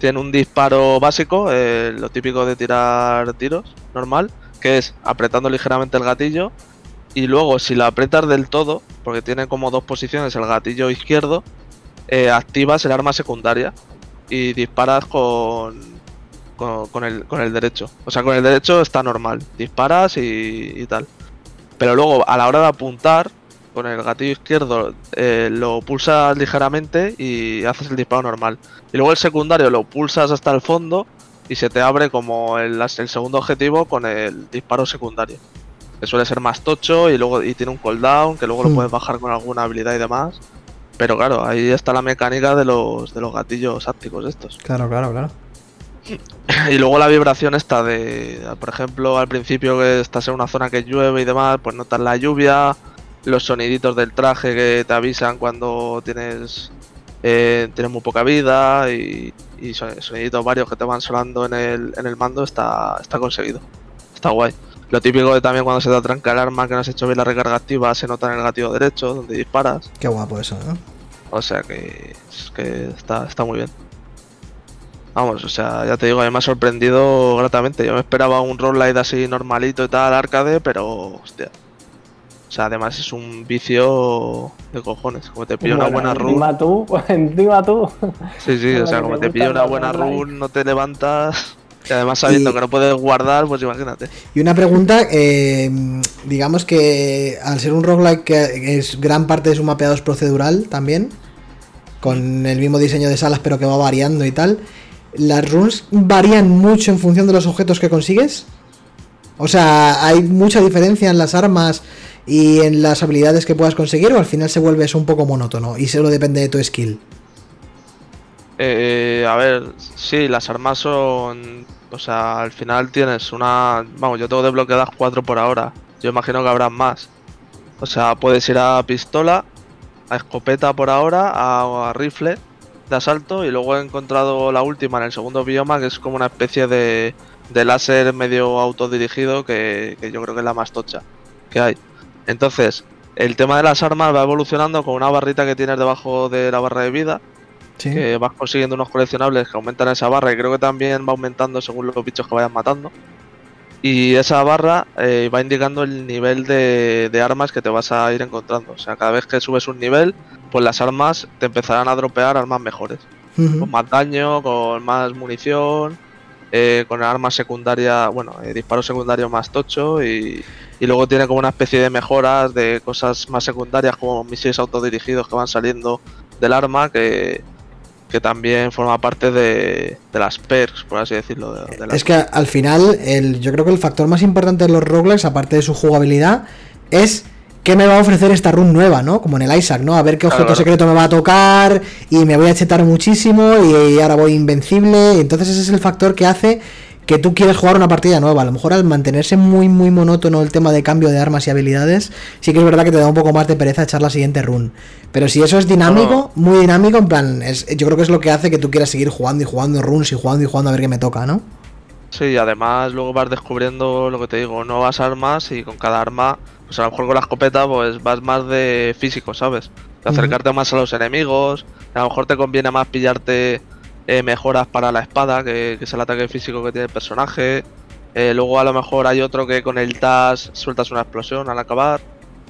tienen un disparo básico, eh, lo típico de tirar tiros, normal, que es apretando ligeramente el gatillo. Y luego, si lo aprietas del todo, porque tiene como dos posiciones el gatillo izquierdo, eh, activas el arma secundaria y disparas con, con, con el, con el derecho. O sea, con el derecho está normal, disparas y, y tal. Pero luego, a la hora de apuntar, con el gatillo izquierdo eh, lo pulsas ligeramente y haces el disparo normal. Y luego el secundario lo pulsas hasta el fondo y se te abre como el, el segundo objetivo con el disparo secundario. Que suele ser más tocho y luego y tiene un cooldown que luego Hmm. lo puedes bajar con alguna habilidad y demás. Pero claro, ahí está la mecánica de los, de los gatillos ápticos estos. Claro, claro, claro. Y luego la vibración está de, por ejemplo, al principio que estás en una zona que llueve y demás, pues notas la lluvia, los soniditos del traje que te avisan cuando tienes eh, tienes muy poca vida y, y son- soniditos varios que te van sonando en el, en el mando está, está conseguido. Está guay. Lo típico de también cuando se te atranca el arma que no has hecho bien la recarga activa, se nota en el gatillo derecho, donde disparas. Qué guapo eso, ¿no? O sea que, que está, está muy bien. Vamos, o sea, ya te digo, a mí me ha sorprendido gratamente. Yo me esperaba un roguelite así normalito y tal, arcade, pero hostia. O sea, además es un vicio de cojones. Como te pilla una buena run. Encima tú, encima tú. Sí, sí, o sea, como te te pilla gustan una buena roguelike. run, no te levantas. Y además sabiendo Y- que no puedes guardar, pues imagínate. Y una pregunta, eh, digamos que al ser un roguelike que es gran parte de su mapeado es procedural también, con el mismo diseño de salas pero que va variando y tal, ¿las runes varían mucho en función de los objetos que consigues? O sea, ¿hay mucha diferencia en las armas y en las habilidades que puedas conseguir o al final se vuelve eso un poco monótono y solo depende de tu skill? Eh, a ver, sí, las armas son. O sea, al final tienes una. Vamos, yo tengo desbloqueadas cuatro por ahora. Yo imagino que habrán más. O sea, puedes ir a pistola, a escopeta por ahora, a, a rifle de asalto y luego he encontrado la última en el segundo bioma que es como una especie de, de láser medio autodirigido que, que yo creo que es la más tocha que hay. Entonces, el tema de las armas va evolucionando con una barrita que tienes debajo de la barra de vida Sí. que vas consiguiendo unos coleccionables que aumentan esa barra y creo que también va aumentando según los bichos que vayas matando. Y esa barra eh, va indicando el nivel de, de armas que te vas a ir encontrando. O sea, cada vez que subes un nivel, pues las armas te empezarán a dropear armas mejores. Con más daño, con más munición, eh, con armas secundarias, bueno, eh, disparos secundarios más tocho y, y luego tiene como una especie de mejoras de cosas más secundarias como misiles autodirigidos que van saliendo del arma que, que también forma parte de, de las perks, por así decirlo. de- de las- Es que al final, el, yo creo que el factor más importante de los roguelikes, aparte de su jugabilidad, es qué me va a ofrecer esta run nueva, ¿no? Como en el Isaac, ¿no? A ver qué objeto claro. secreto me va a tocar y me voy a chetar muchísimo y, ahora voy invencible. y entonces ese es el factor que hace que tú quieres jugar una partida nueva. A lo mejor al mantenerse muy, muy monótono el tema de cambio de armas y habilidades, sí que es verdad que te da un poco más de pereza echar la siguiente run. Pero si eso es dinámico, muy dinámico, en plan, es, yo creo que es lo que hace que tú quieras seguir jugando y jugando runs y jugando y jugando a ver qué me toca, ¿no? Sí, y además luego vas descubriendo lo que te digo, nuevas armas y con cada arma, pues a lo mejor con la escopeta pues vas más de físico, ¿sabes? De acercarte más a los enemigos, a lo mejor te conviene más pillarte eh, mejoras para la espada, que, que es el ataque físico que tiene el personaje. Eh, luego a lo mejor hay otro que con el TAS sueltas una explosión al acabar.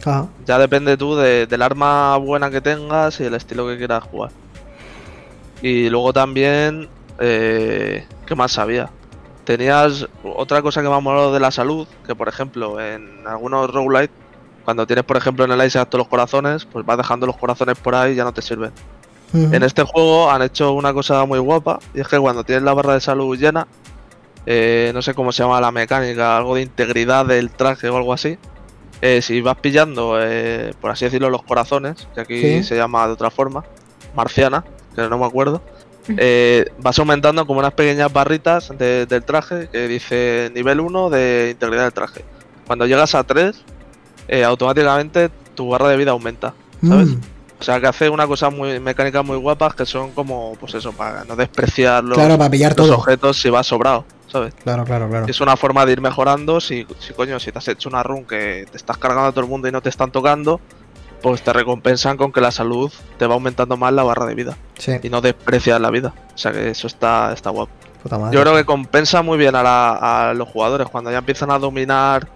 Ajá. Ya depende tú de- del arma buena que tengas y el estilo que quieras jugar. Y luego también, eh, ¿qué más sabía? Tenías otra cosa que me ha molado de la salud, que por ejemplo en algunos roguelite, cuando tienes por ejemplo en el Isaac todos los corazones, pues vas dejando los corazones por ahí y ya no te sirven. En este juego han hecho una cosa muy guapa, y es que cuando tienes la barra de salud llena, eh, no sé cómo se llama la mecánica, algo de integridad del traje o algo así, eh, si vas pillando, eh, por así decirlo, los corazones, que aquí Sí. se llama de otra forma, marciana, que no me acuerdo, eh, vas aumentando como unas pequeñas barritas de- del traje que dice nivel 1 de integridad del traje. Cuando llegas a 3, eh, automáticamente tu barra de vida aumenta. ¿sabes? Mm. O sea que hace una cosa muy mecánicas muy guapas que son como, pues eso, para no despreciar los, Claro, para pillar los todo. objetos si vas sobrado, ¿sabes? Claro, claro, claro. Es una forma de ir mejorando. Si, si coño, si te has hecho una run que te estás cargando a todo el mundo y no te están tocando, pues te recompensan con que la salud te va aumentando más la barra de vida Sí, y no desprecias la vida. O sea que eso está, está guapo. puta madre. Yo creo que compensa muy bien a, la- a los jugadores cuando ya empiezan a dominar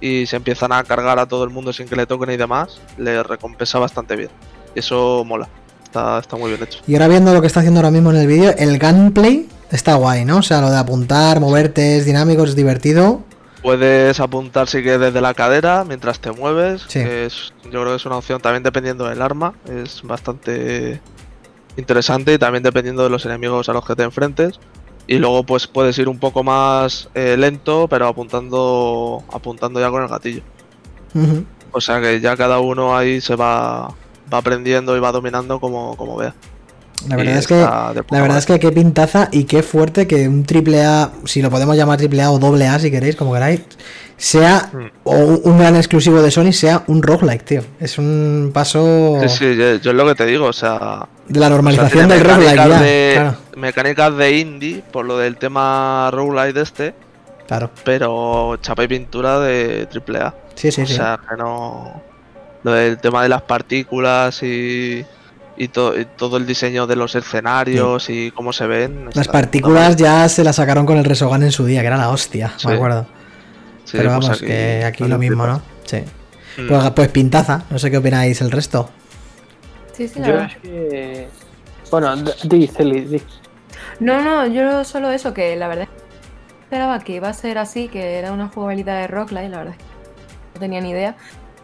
y se empiezan a cargar a todo el mundo sin que le toquen y demás, les recompensa bastante bien. Eso mola. Está, está muy bien hecho. Y ahora viendo lo que está haciendo ahora mismo en el vídeo, el gunplay está guay, ¿no? O sea, lo de apuntar, moverte, es dinámico, es divertido. Puedes apuntar si quieres desde la cadera mientras te mueves. Sí. que es, yo creo que es una opción también dependiendo del arma. Es bastante interesante y también dependiendo de los enemigos a los que te enfrentes. Y luego pues puedes ir un poco más eh, lento, pero apuntando, apuntando ya con el gatillo. O sea que ya cada uno ahí se va, va aprendiendo y va dominando como, como vea. La Y verdad es que de la verdad es que qué pintaza y qué fuerte que un triple A, si lo podemos llamar triple A o doble A si queréis, como queráis, sea Mm. o un gran exclusivo de Sony sea un roguelike, tío. Es un paso Sí, sí, yo, yo es lo que te digo, o sea, de la O sea, normalización del roguelike ya. de, claro. mecánicas de indie, por lo del tema roguelite este, Claro. pero chapa y pintura de AAA. Sí, sí, o sí. sea, que no. Lo del tema de las partículas y. Y, to- y todo el diseño de los escenarios y cómo se ven. Las partículas ya se las sacaron con el Resogan en su día, que era la hostia, Sí. me acuerdo. Sí, Pero pues vamos, que aquí lo mismo, ¿no? Sí. Mm. Pues, pues pintaza, no sé qué opináis el resto. Sí, sí, la Yo verdad. es que. Bueno, di, Celi, di. No, no, yo solo eso, que la verdad esperaba que iba a ser así, que era una jugabilidad de Rocklight, la verdad es que no tenía ni idea.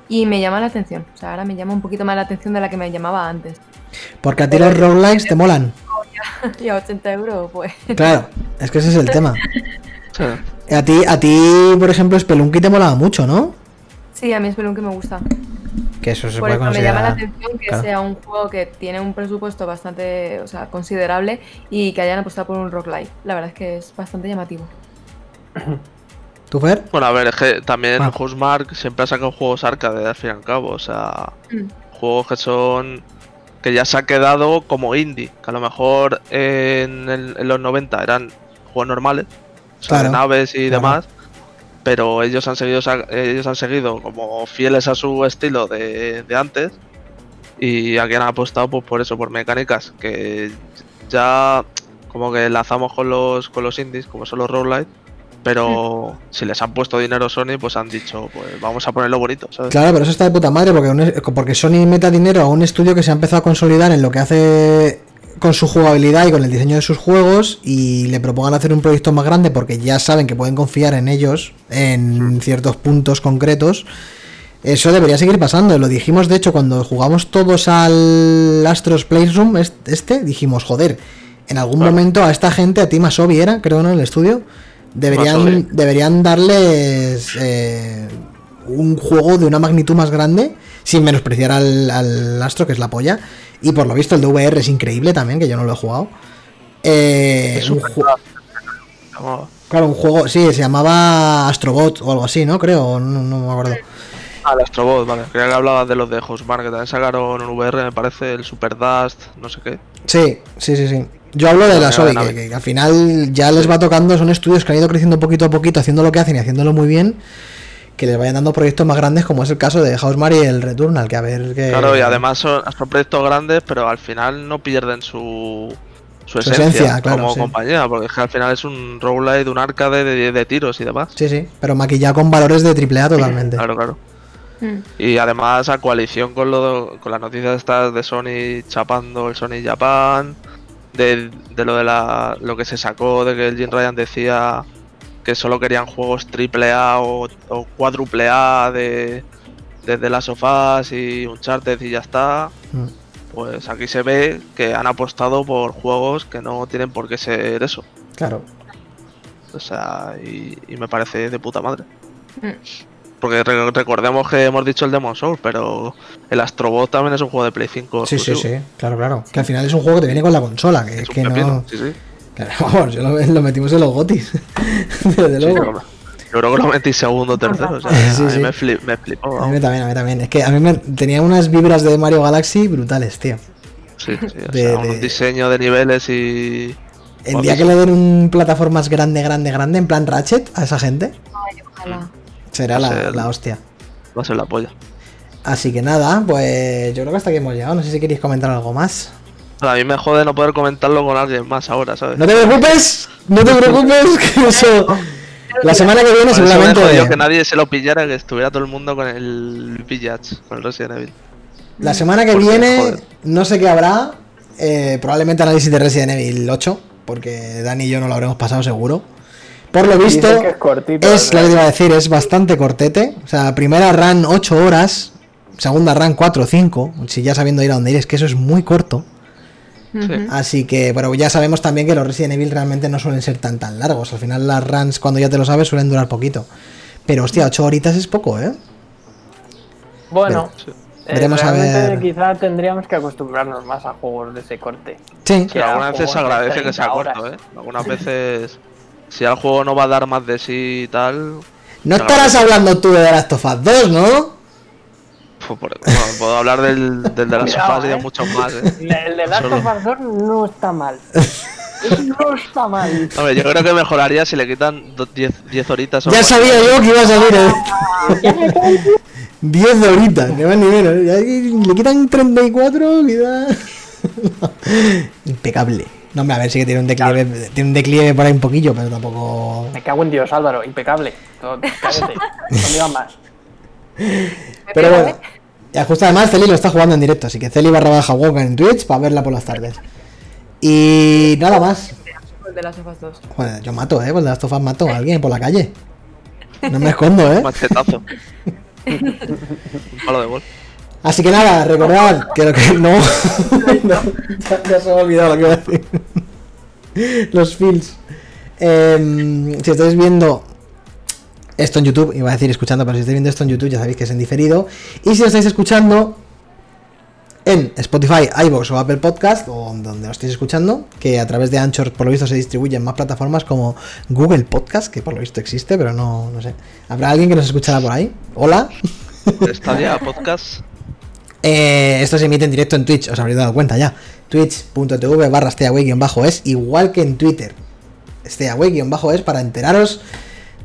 Y me llama la atención, o sea, ahora me llama un poquito más la atención de la que me llamaba antes. Porque a ti los roguelikes te molan. y a 80 euros, pues. Claro, es que ese es el tema. Sí. A ti, a ti, por ejemplo, Spelunky te molaba mucho, ¿no? Sí, a mí que me gusta. Que eso se Por puede eso me llama la considerar. atención que claro. sea un juego que tiene un presupuesto bastante, o sea, considerable y que hayan apostado por un roguelike. La verdad es que es bastante llamativo. ¿Tú, Fer? Bueno, a ver, es que también Ah. Housemark siempre ha sacado juegos arcade al fin y al cabo. O sea, Mm. juegos que son. que ya se ha quedado como indie. Que a lo mejor en, el- en los 90 eran juegos normales, o sea, de Claro, naves y claro. demás. Pero ellos han seguido ellos han seguido como fieles a su estilo de, de antes. Y aquí han apostado pues, por eso, por mecánicas que ya como que enlazamos con los con los indies, como son los roguelite. Pero si les han puesto dinero Sony, pues han dicho, pues vamos a ponerlo bonito, ¿sabes? Claro, pero eso está de puta madre porque, un- porque Sony meta dinero a un estudio que se ha empezado a consolidar en lo que hace con su jugabilidad y con el diseño de sus juegos y le propongan hacer un proyecto más grande porque ya saben que pueden confiar en ellos en ciertos puntos concretos. Eso debería seguir pasando. Lo dijimos, de hecho, cuando jugamos todos al Astros Playroom, est- este, dijimos, joder, en algún momento a esta gente, a Tim Asobi era, creo, ¿no? En el estudio, deberían, deberían darles eh, un juego de una magnitud más grande, sin menospreciar al, al Astro, que es la polla. Y por lo visto el de VR es increíble también, que yo no lo he jugado. Eh, Es un súper ju- Vamos, claro, un juego, sí, se llamaba Astrobot o algo así, ¿no? Creo, no, no me acuerdo. Ah, el Astrobot, vale. Creía que hablabas de los de Housemark, que también sacaron un VR, me parece, el Super Dust, no sé qué. Sí, sí, sí, sí. Yo hablo de la vale, que, al final ya les va tocando, son estudios que han ido creciendo poquito a poquito, haciendo lo que hacen y haciéndolo muy bien, que les vayan dando proyectos más grandes, como es el caso de Housemar y el Returnal, que a ver que... Claro, y además son, son proyectos grandes, pero al final no pierden su, su, Su esencia, esencia, claro, como sí. compañía, porque es que al final es un roguelite, un arcade de, de tiros y demás. Sí, sí, pero maquillado con valores de AAA totalmente. Claro, claro. Mm. Y además a coalición con lo con las noticias estas de Sony chapando el Sony Japan, de, de lo de la lo que se sacó de que el Jim Ryan decía que solo querían juegos triple A o, o cuádruple A de desde las sofás y Uncharted y ya está. Mm. Pues aquí se ve que han apostado por juegos que no tienen por qué ser eso. Claro. O sea, y, y me parece de puta madre. Mm. Porque re- recordemos que hemos dicho el Demon Souls, pero el Astrobot también es un juego de Play 5. Sí, sí, exclusivo. sí, claro, claro. Que al final es un juego que te viene con la consola, que es que pepino, no... sí, sí. Claro, vamos, yo lo, lo metimos en los gotis. Desde Sí, luego. yo- Yo creo que lo metí segundo o tercero. O sea, Sí, a mí sí. me, flip, me flipó. A mí también, a mí también. Es que a mí me tenía unas vibras de Mario Galaxy brutales, tío. Sí, sí, o de- sea, de- un diseño de niveles y. El día que le den un plataformas grande, grande, grande, en plan Ratchet a esa gente, Ay, ojalá. Será la, ser- la hostia. Va a ser la polla. Así que nada, pues yo creo que hasta aquí hemos llegado. No sé si queréis comentar algo más. A mí me jode no poder comentarlo con alguien más ahora, ¿sabes? No te preocupes, no te preocupes, que eso. La semana que viene eso me seguramente. jodió que nadie se lo pillara, que estuviera todo el mundo con el Village, con el Resident Evil. La semana que Porque, viene, no sé qué habrá. eh, probablemente análisis de Resident Evil 8, porque Dani y yo no lo habremos pasado seguro. Por lo visto, que es cortito, es lo que te iba a decir, es bastante cortete. O sea, primera run 8 horas, segunda run 4 o 5, si ya sabiendo ir a donde ir, es que eso es muy corto. Así que, pero ya sabemos también que los Resident Evil realmente no suelen ser tan tan largos. Al final las runs, cuando ya te lo sabes, suelen durar poquito. Pero hostia, 8 horitas es poco, ¿eh? Bueno, eh, Veremos a ver. quizá tendríamos que acostumbrarnos más a juegos de ese corte. Sí, Sí, algunas veces se agradece que sea 30 horas. corto, ¿eh? Algunas veces, si el juego no va a dar más de sí y tal. no estarás hablando tú de The Last of Us 2, ¿no? Pues por- bueno, puedo hablar del, del de las Cuidado, sofás y de ¿eh? muchos más, ¿eh? El de Last Solo- of Us 2 no está mal. No está mal. Hombre, yo creo que mejoraría si le quitan 10 horitas. o Ya sabía yo que iba a salir. ¿eh? 10 horitas, ni más ni menos. Le quitan 34, quizá. Impecable. No, hombre, a ver si que tiene un declive, tiene un declive por ahí un poquillo, pero tampoco. Me cago en Dios, Álvaro, impecable. Todo- Cállate. No más. Pero bueno. Y justo además Celi lo está jugando en directo, así que Celi barra baja Walker en Twitch para verla por las tardes. Y nada más. El de las sofas 2. Joder, yo mato, eh, con las tofas mato a alguien por la calle. No me escondo, eh. Machetazo. Un palo de gol. Así que nada, recordad que lo que no. No, ya, ya se me ha olvidado lo que iba a decir. Los feels. Em, si estáis viendo esto en YouTube, iba a decir escuchando, pero si estáis viendo esto en YouTube ya sabéis que es en diferido. Y si lo estáis escuchando en Spotify, iVoox o Apple Podcast, o donde lo estéis escuchando, que a través de Anchor por lo visto se distribuye en más plataformas como Google Podcast, que por lo visto existe, pero no, no sé. ¿Habrá alguien que nos escuchará por ahí? Hola. Stadia Podcast. Eh, esto se emite en directo en Twitch, os habréis dado cuenta ya. Twitch.tv barra bajo es igual que en Twitter. bajo es para enteraros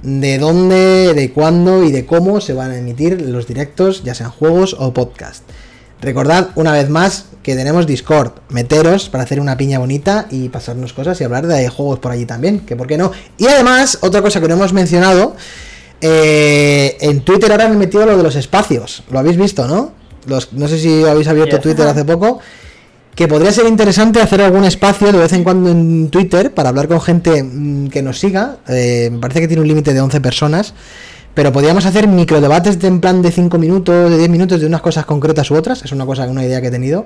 de dónde, de cuándo y de cómo se van a emitir los directos, ya sean juegos o podcast. Recordad una vez más que tenemos Discord. Meteros para hacer una piña bonita y pasarnos cosas y hablar de juegos por allí también, que por qué no. Y además, otra cosa que no hemos mencionado, eh, en Twitter ahora han metido lo de los espacios. Lo habéis visto, ¿no? Los, no sé si habéis abierto Yes. Twitter hace poco. Que podría ser interesante hacer algún espacio de vez en cuando en Twitter para hablar con gente mm, que nos siga. Eh, me parece que tiene un límite de 11 personas. Pero podríamos hacer microdebates de en plan de 5 minutos, de 10 minutos de unas cosas concretas u otras. Es una cosa, una idea que he tenido.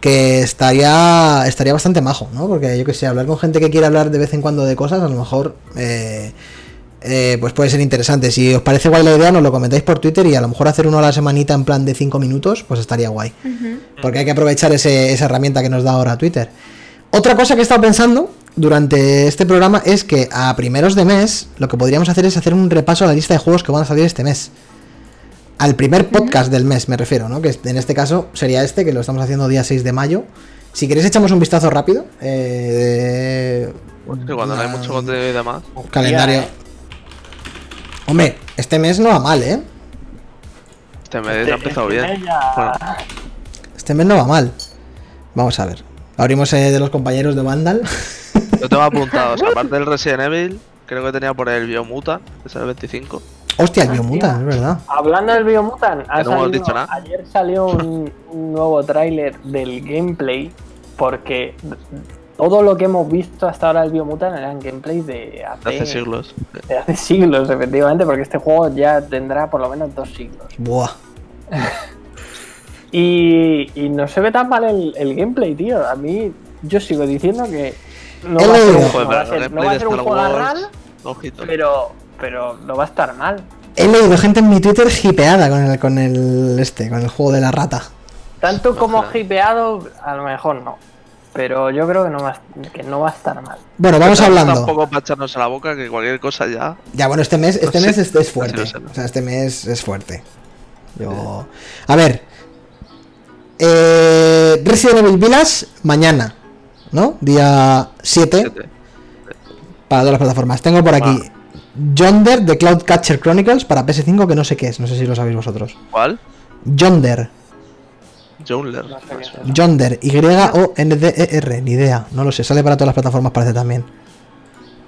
Que estaría estaría bastante majo, ¿no? Porque yo que sé, hablar con gente que quiere hablar de vez en cuando de cosas, a lo mejor eh, eh, pues puede ser interesante. Si os parece guay la idea, nos lo comentáis por Twitter y a lo mejor hacer uno a la semanita en plan de 5 minutos, pues estaría guay. Porque hay que aprovechar ese- esa herramienta que nos da ahora Twitter. Otra cosa que he estado pensando durante este programa es que a primeros de mes lo que podríamos hacer es hacer un repaso a la lista de juegos que van a salir este mes. Al primer podcast del mes me refiero, ¿no? Que en este caso sería este, que lo estamos haciendo día 6 de mayo. Si queréis echamos un vistazo rápido. Eh, Que cuando no hay mucho contenido y demás. calendario. Hombre, este mes no va mal, ¿eh? Este mes ha empezado bien. Ya- Bueno, Este mes no va mal. Vamos a ver. Abrimos eh, de los compañeros de Vandal. yo tengo apuntados, aparte del Resident Evil, creo que tenía por el Biomutant, que es el 25. Hostia, el Biomutant, es verdad. Hablando del Biomutant, ha Que no hemos salido- dicho nada. ayer salió un, un nuevo tráiler del gameplay porque todo lo que hemos visto hasta ahora del Biomutant eran gameplays de hace, Hace siglos. de hace siglos, efectivamente, porque este juego ya tendrá por lo menos dos siglos. Buah. Y, y no se ve tan mal el, el gameplay, tío. A mí, yo sigo diciendo que no He va a ser, un- va a ser- no va a ser un juego pero, pero no va a estar mal. He leído gente en mi Twitter hipeada con el, con el este, con el juego de la rata. Tanto como hipeado, a lo mejor no. Pero yo creo que no va, a- que no va a estar mal. Bueno, vamos Pero hablando. Tampoco para echarnos a la boca que cualquier cosa ya. Ya, bueno, este mes, este No mes es, fuerte. O sea, este mes es fuerte. Yo. A ver. Eh, Resident Evil Village mañana, ¿no? Día 7 siete. para todas las plataformas. Tengo por aquí Yonder de Cloud Catcher Chronicles para PS5, que no sé qué es, no sé si lo sabéis vosotros. ¿Cuál? Yonder, Es. Yonder, Y-O-N-D-E-R, E ni idea, no lo sé, sale para todas las plataformas, parece también.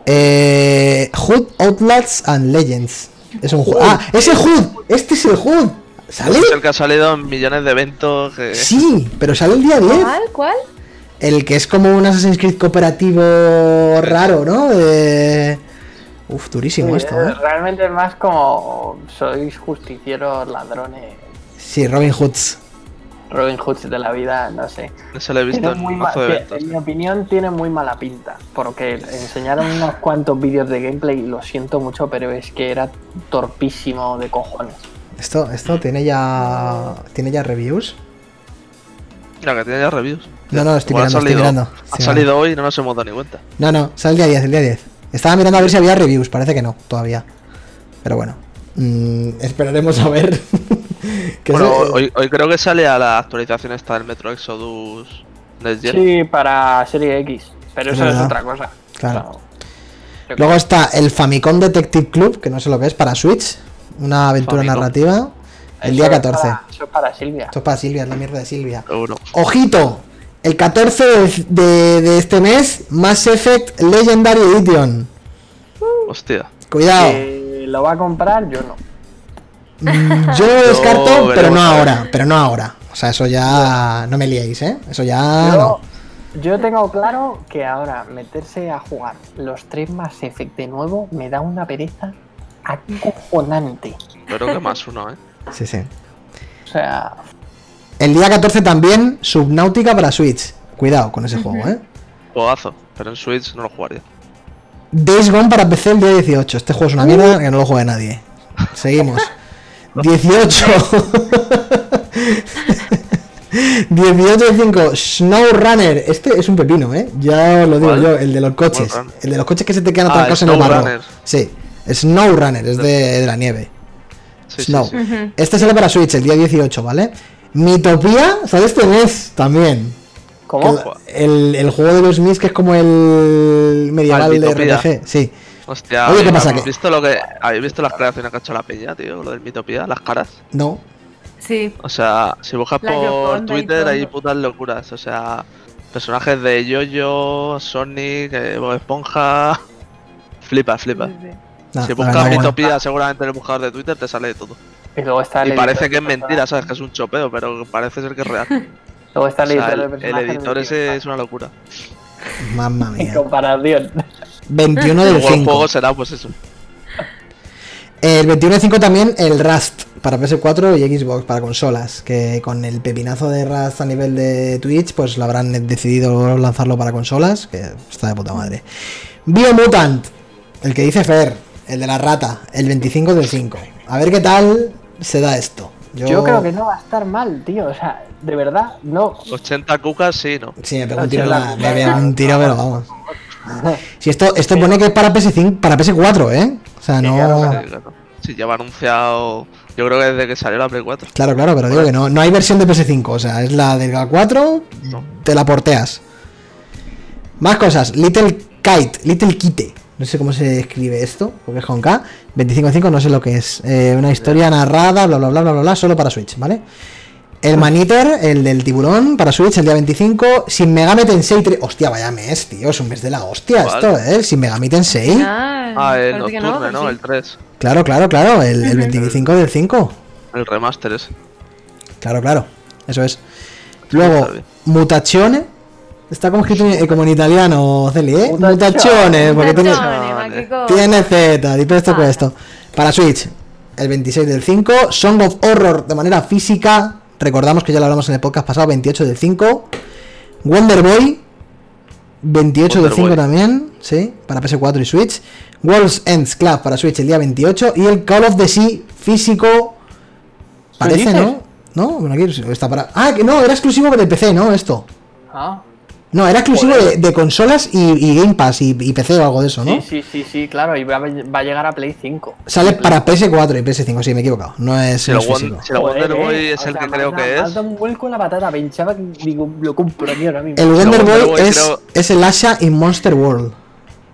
Eh, Hood, Outlets and Legends. Es un juego. ¡Ah! ¡Ese Hood! ¡Este es el Hood! ¿Sale? Es el que ha salido en millones de eventos. Que... Sí, pero sale el día 10. ¿Cuál? ¿Cuál? El que es como un Assassin's Creed cooperativo raro, ¿no? De... Uf, durísimo Sí, esto, es- ¿eh? Realmente es más como sois justicieros, ladrones, Sí, Robin Hoods. Robin Hoods de la vida, no sé. No se lo he visto en muy que- eventos. en mi opinión tiene muy mala pinta, porque enseñaron unos cuantos vídeos de gameplay y lo siento mucho, pero es que era torpísimo de cojones. Esto, esto tiene ya. ¿Tiene ya reviews? Mira, que tiene ya reviews. No, no, estoy mirando, estoy mirando. Ha salido hoy y no nos hemos dado ni cuenta. No, no, sale el día 10, el día 10. Estaba mirando a ver si había reviews, parece que no, todavía. Pero bueno, mm, esperaremos a ver. Bueno, eh, hoy, hoy creo que sale a la actualización esta del Metro Exodus Next Gen. Sí, para Serie X. Pero Es eso es otra cosa. Claro. Luego está el Famicom Detective Club, que no sé lo que es, para Switch. Una aventura Famicom. narrativa. El Eso día es 14. para- eso es para Silvia. Esto es para Silvia, es la mierda de Silvia. Seguro. Ojito, el 14 de, de- de este mes, Mass Effect Legendary Edition. Hostia. Cuidado, Que lo va a comprar, yo no. Mm, yo lo descarto, pero no ahora, pero no ahora. O sea, eso ya no me liéis, ¿eh? Eso ya yo, no. yo tengo claro que ahora meterse a jugar los tres Mass Effect de nuevo me da una pereza acojonante. Pero que más uno, ¿eh? Sí, sí. O sea, El día 14 también, Subnautica para Switch. Cuidado con ese juego, ¿eh? Juegazo. Pero en Switch no lo jugaría. Days Gone para PC el día 18. Este juego es una mierda que no lo juegue nadie. Seguimos. 18. 18 de 5. SnowRunner. Este es un pepino, ¿eh? Ya os lo digo ¿Cuál? yo. El de los coches. El de los coches que se te quedan Ah, atracados en el barro. SnowRunner. Sí. SnowRunner. Es de, de la nieve. Sí, Snow. sí. Este sale para Switch el día 18, ¿vale? Mitopía sale este mes también. ¿cómo? El, el juego de los Smiths que es como el medieval Ah, el de. RPG. Sí. Hostia, Oye, ¿qué ¿habéis visto lo que habéis visto las creaciones que ha hecho la peña, tío? Lo del Mitopía, las caras. No. Sí, O sea, si buscas La por Twitter hay putas locuras. O sea, personajes de Yoyo, Sonic, eh, Bob Esponja. Flipa, flipa. sí, sí. Nah, si buscas. Mitopía, seguramente en el buscador de Twitter te sale de todo. Y luego está el Y parece que es mentira. ¿sabes? Que es un chopeo, pero parece ser que es real. Luego está el editor el, el editor ese es una locura. Mamma En mía. comparación. 21 del Luego el 5. juego será pues eso. El 21 del 5 también el Rust para PS4 y Xbox para consolas. Que con el pepinazo de Rust a nivel de Twitch, pues lo habrán decidido lanzarlo para consolas. Que está de puta madre. Biomutant, el que dice Fer, el de la rata, el 25 del 5. A ver qué tal se da esto. Yo... creo que no va a estar mal, tío. O sea, de verdad, no. 80 cucas, sí, ¿no? Sí, me pego un tiro, la- me pego un tiro, pero vamos. Si esto, esto pone que es para PS5, para PS4, ¿eh? O sea, no. Sí, claro. Sí, lleva anunciado. Yo creo que desde que salió la Play 4. Claro, claro, pero digo que no, no hay versión de PS5, o sea, es la del 4, No. te la porteas. Más cosas, Little Kite, Little Kite, no sé cómo se escribe esto, porque es con K, 25.5 no sé lo que es, eh, una historia narrada, bla bla bla bla bla, bla, solo para Switch, ¿vale? El Maniter, el del tiburón, para Switch el día 25, Sin Megami Tensei 3, hostia, vaya mes, tío, es un mes de la hostia ¿Cuál? esto, ¿eh? Sin Megami Tensei, Ah, Ah, el Nocturne, ¿no? sí. El 3. claro, claro, claro, el, el 25 del 5. El remaster ese. Claro, claro, eso es. Luego, mutazione. Está como escrito en- como en italiano, Celi, ¿eh? Mutazione. Porque tiene, tiene Z, di esto con esto. Para Switch, el 26 del 5. Song of Horror de manera física. Recordamos que ya lo hablamos en el podcast pasado, 28 del 5. Wonder Boy, 28 del Wonder 5 Boy. también, sí, para PS4 y Switch. World's Ends Club para Switch el día 28. Y el Call of the Sea físico. Parece? ¿no? No, bueno, aquí está para. Ah, que no, era exclusivo de PC, ¿no? Esto. Ah, No, era exclusivo de, de consolas y, y Game Pass y, y PC o algo de eso, ¿no? sí, sí, sí, sí, claro. Y va, a- va a llegar a Play 5. Sale para PS4 y PS5, sí, me he equivocado. No es, Si no el, es Won- físico. si el Joder, Wonder Boy eh, es el sea, que creo que es. dado un vuelco en la patata. Que digo, lo compro aquí ahora mismo. El Wonder Wonder Boy Boy es, creo- es el Asha in Monster World.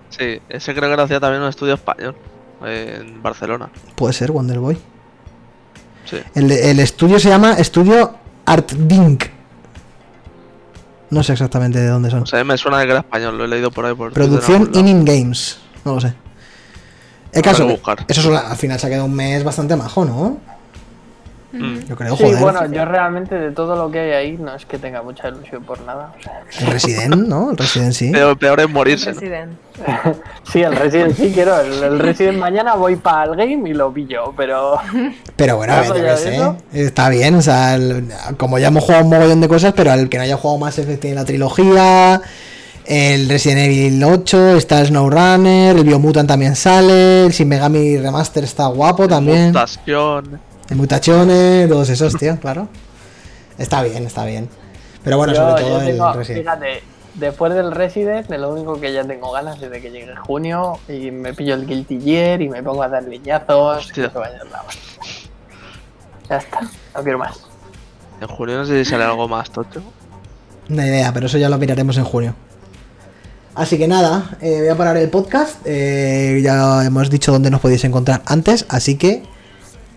Sí, ese creo que lo hacía también un estudio español. En Barcelona. Puede ser Wonder Boy. Sí. El, el estudio se llama Estudio Art Dink. No sé exactamente de dónde son. O sea, me suena de que era español, lo he leído por ahí por Producción. In-In Games. No lo sé. El caso, eso solo- al final se ha quedado un mes bastante majo, ¿no? Mm. Yo creo, Sí, joder. bueno, yo realmente de todo lo que hay ahí no es que tenga mucha ilusión por nada. o sea, El Resident, ¿no? El Resident sí. Peor, peor es morirse. ¿no? Resident. sí, el Resident sí quiero. El, el Resident mañana voy para el game y lo pillo, pero. Pero bueno, Claro, yo ya qué sé. Está bien, o sea, el- como ya hemos jugado un mogollón de cosas, pero al que no haya jugado más Effect tiene la trilogía. El Resident Evil 8, está SnowRunner, el Biomutant también sale, el Shin Megami Remaster está guapo también. Mutación. El Mutaciones, todos esos, tío, claro. Está bien, está bien. Pero bueno, yo, sobre todo tengo, el Resident. fíjate, después del Resident, de lo único que ya tengo ganas es de que llegue junio y me pillo el Guilty Gear y me pongo a dar liñazos. Hostia. y que vaya la hostia. Ya está, no quiero más. En junio no sé si sale algo más tocho. Una idea, pero eso ya lo miraremos en junio. Así que nada, eh, voy a parar el podcast. eh, ya hemos dicho dónde nos podéis encontrar antes. Así que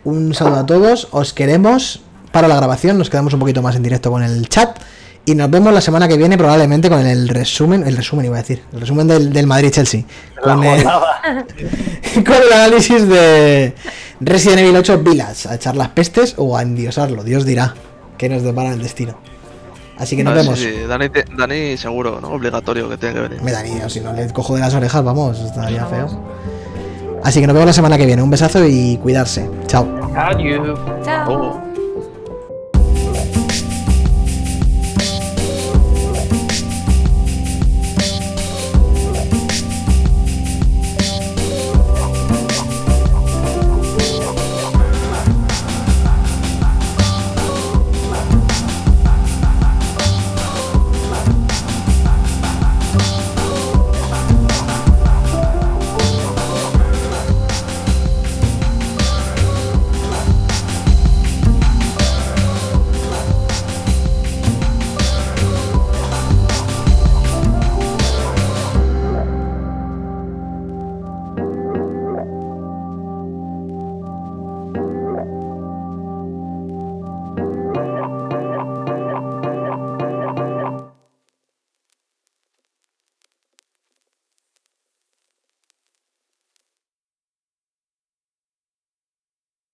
un saludo a todos. Os queremos. Para la grabación, nos quedamos un poquito más en directo con el chat. Y nos vemos la semana que viene, probablemente con el resumen. El resumen iba a decir. El resumen del, del Madrid-Chelsea. Con el, jornada. con el análisis de Resident Evil 8 Village. A echar las pestes o a endiosarlo. Dios dirá que nos depara el destino. Así que nos sí, vemos. sí, Dani, te- Dani seguro, ¿no? Obligatorio que tiene que venir. Me daría, si no le cojo de las orejas, vamos, estaría feo. Así que nos vemos la semana que viene. Un besazo y cuidarse. Chao. Adiós. Chao. Oh.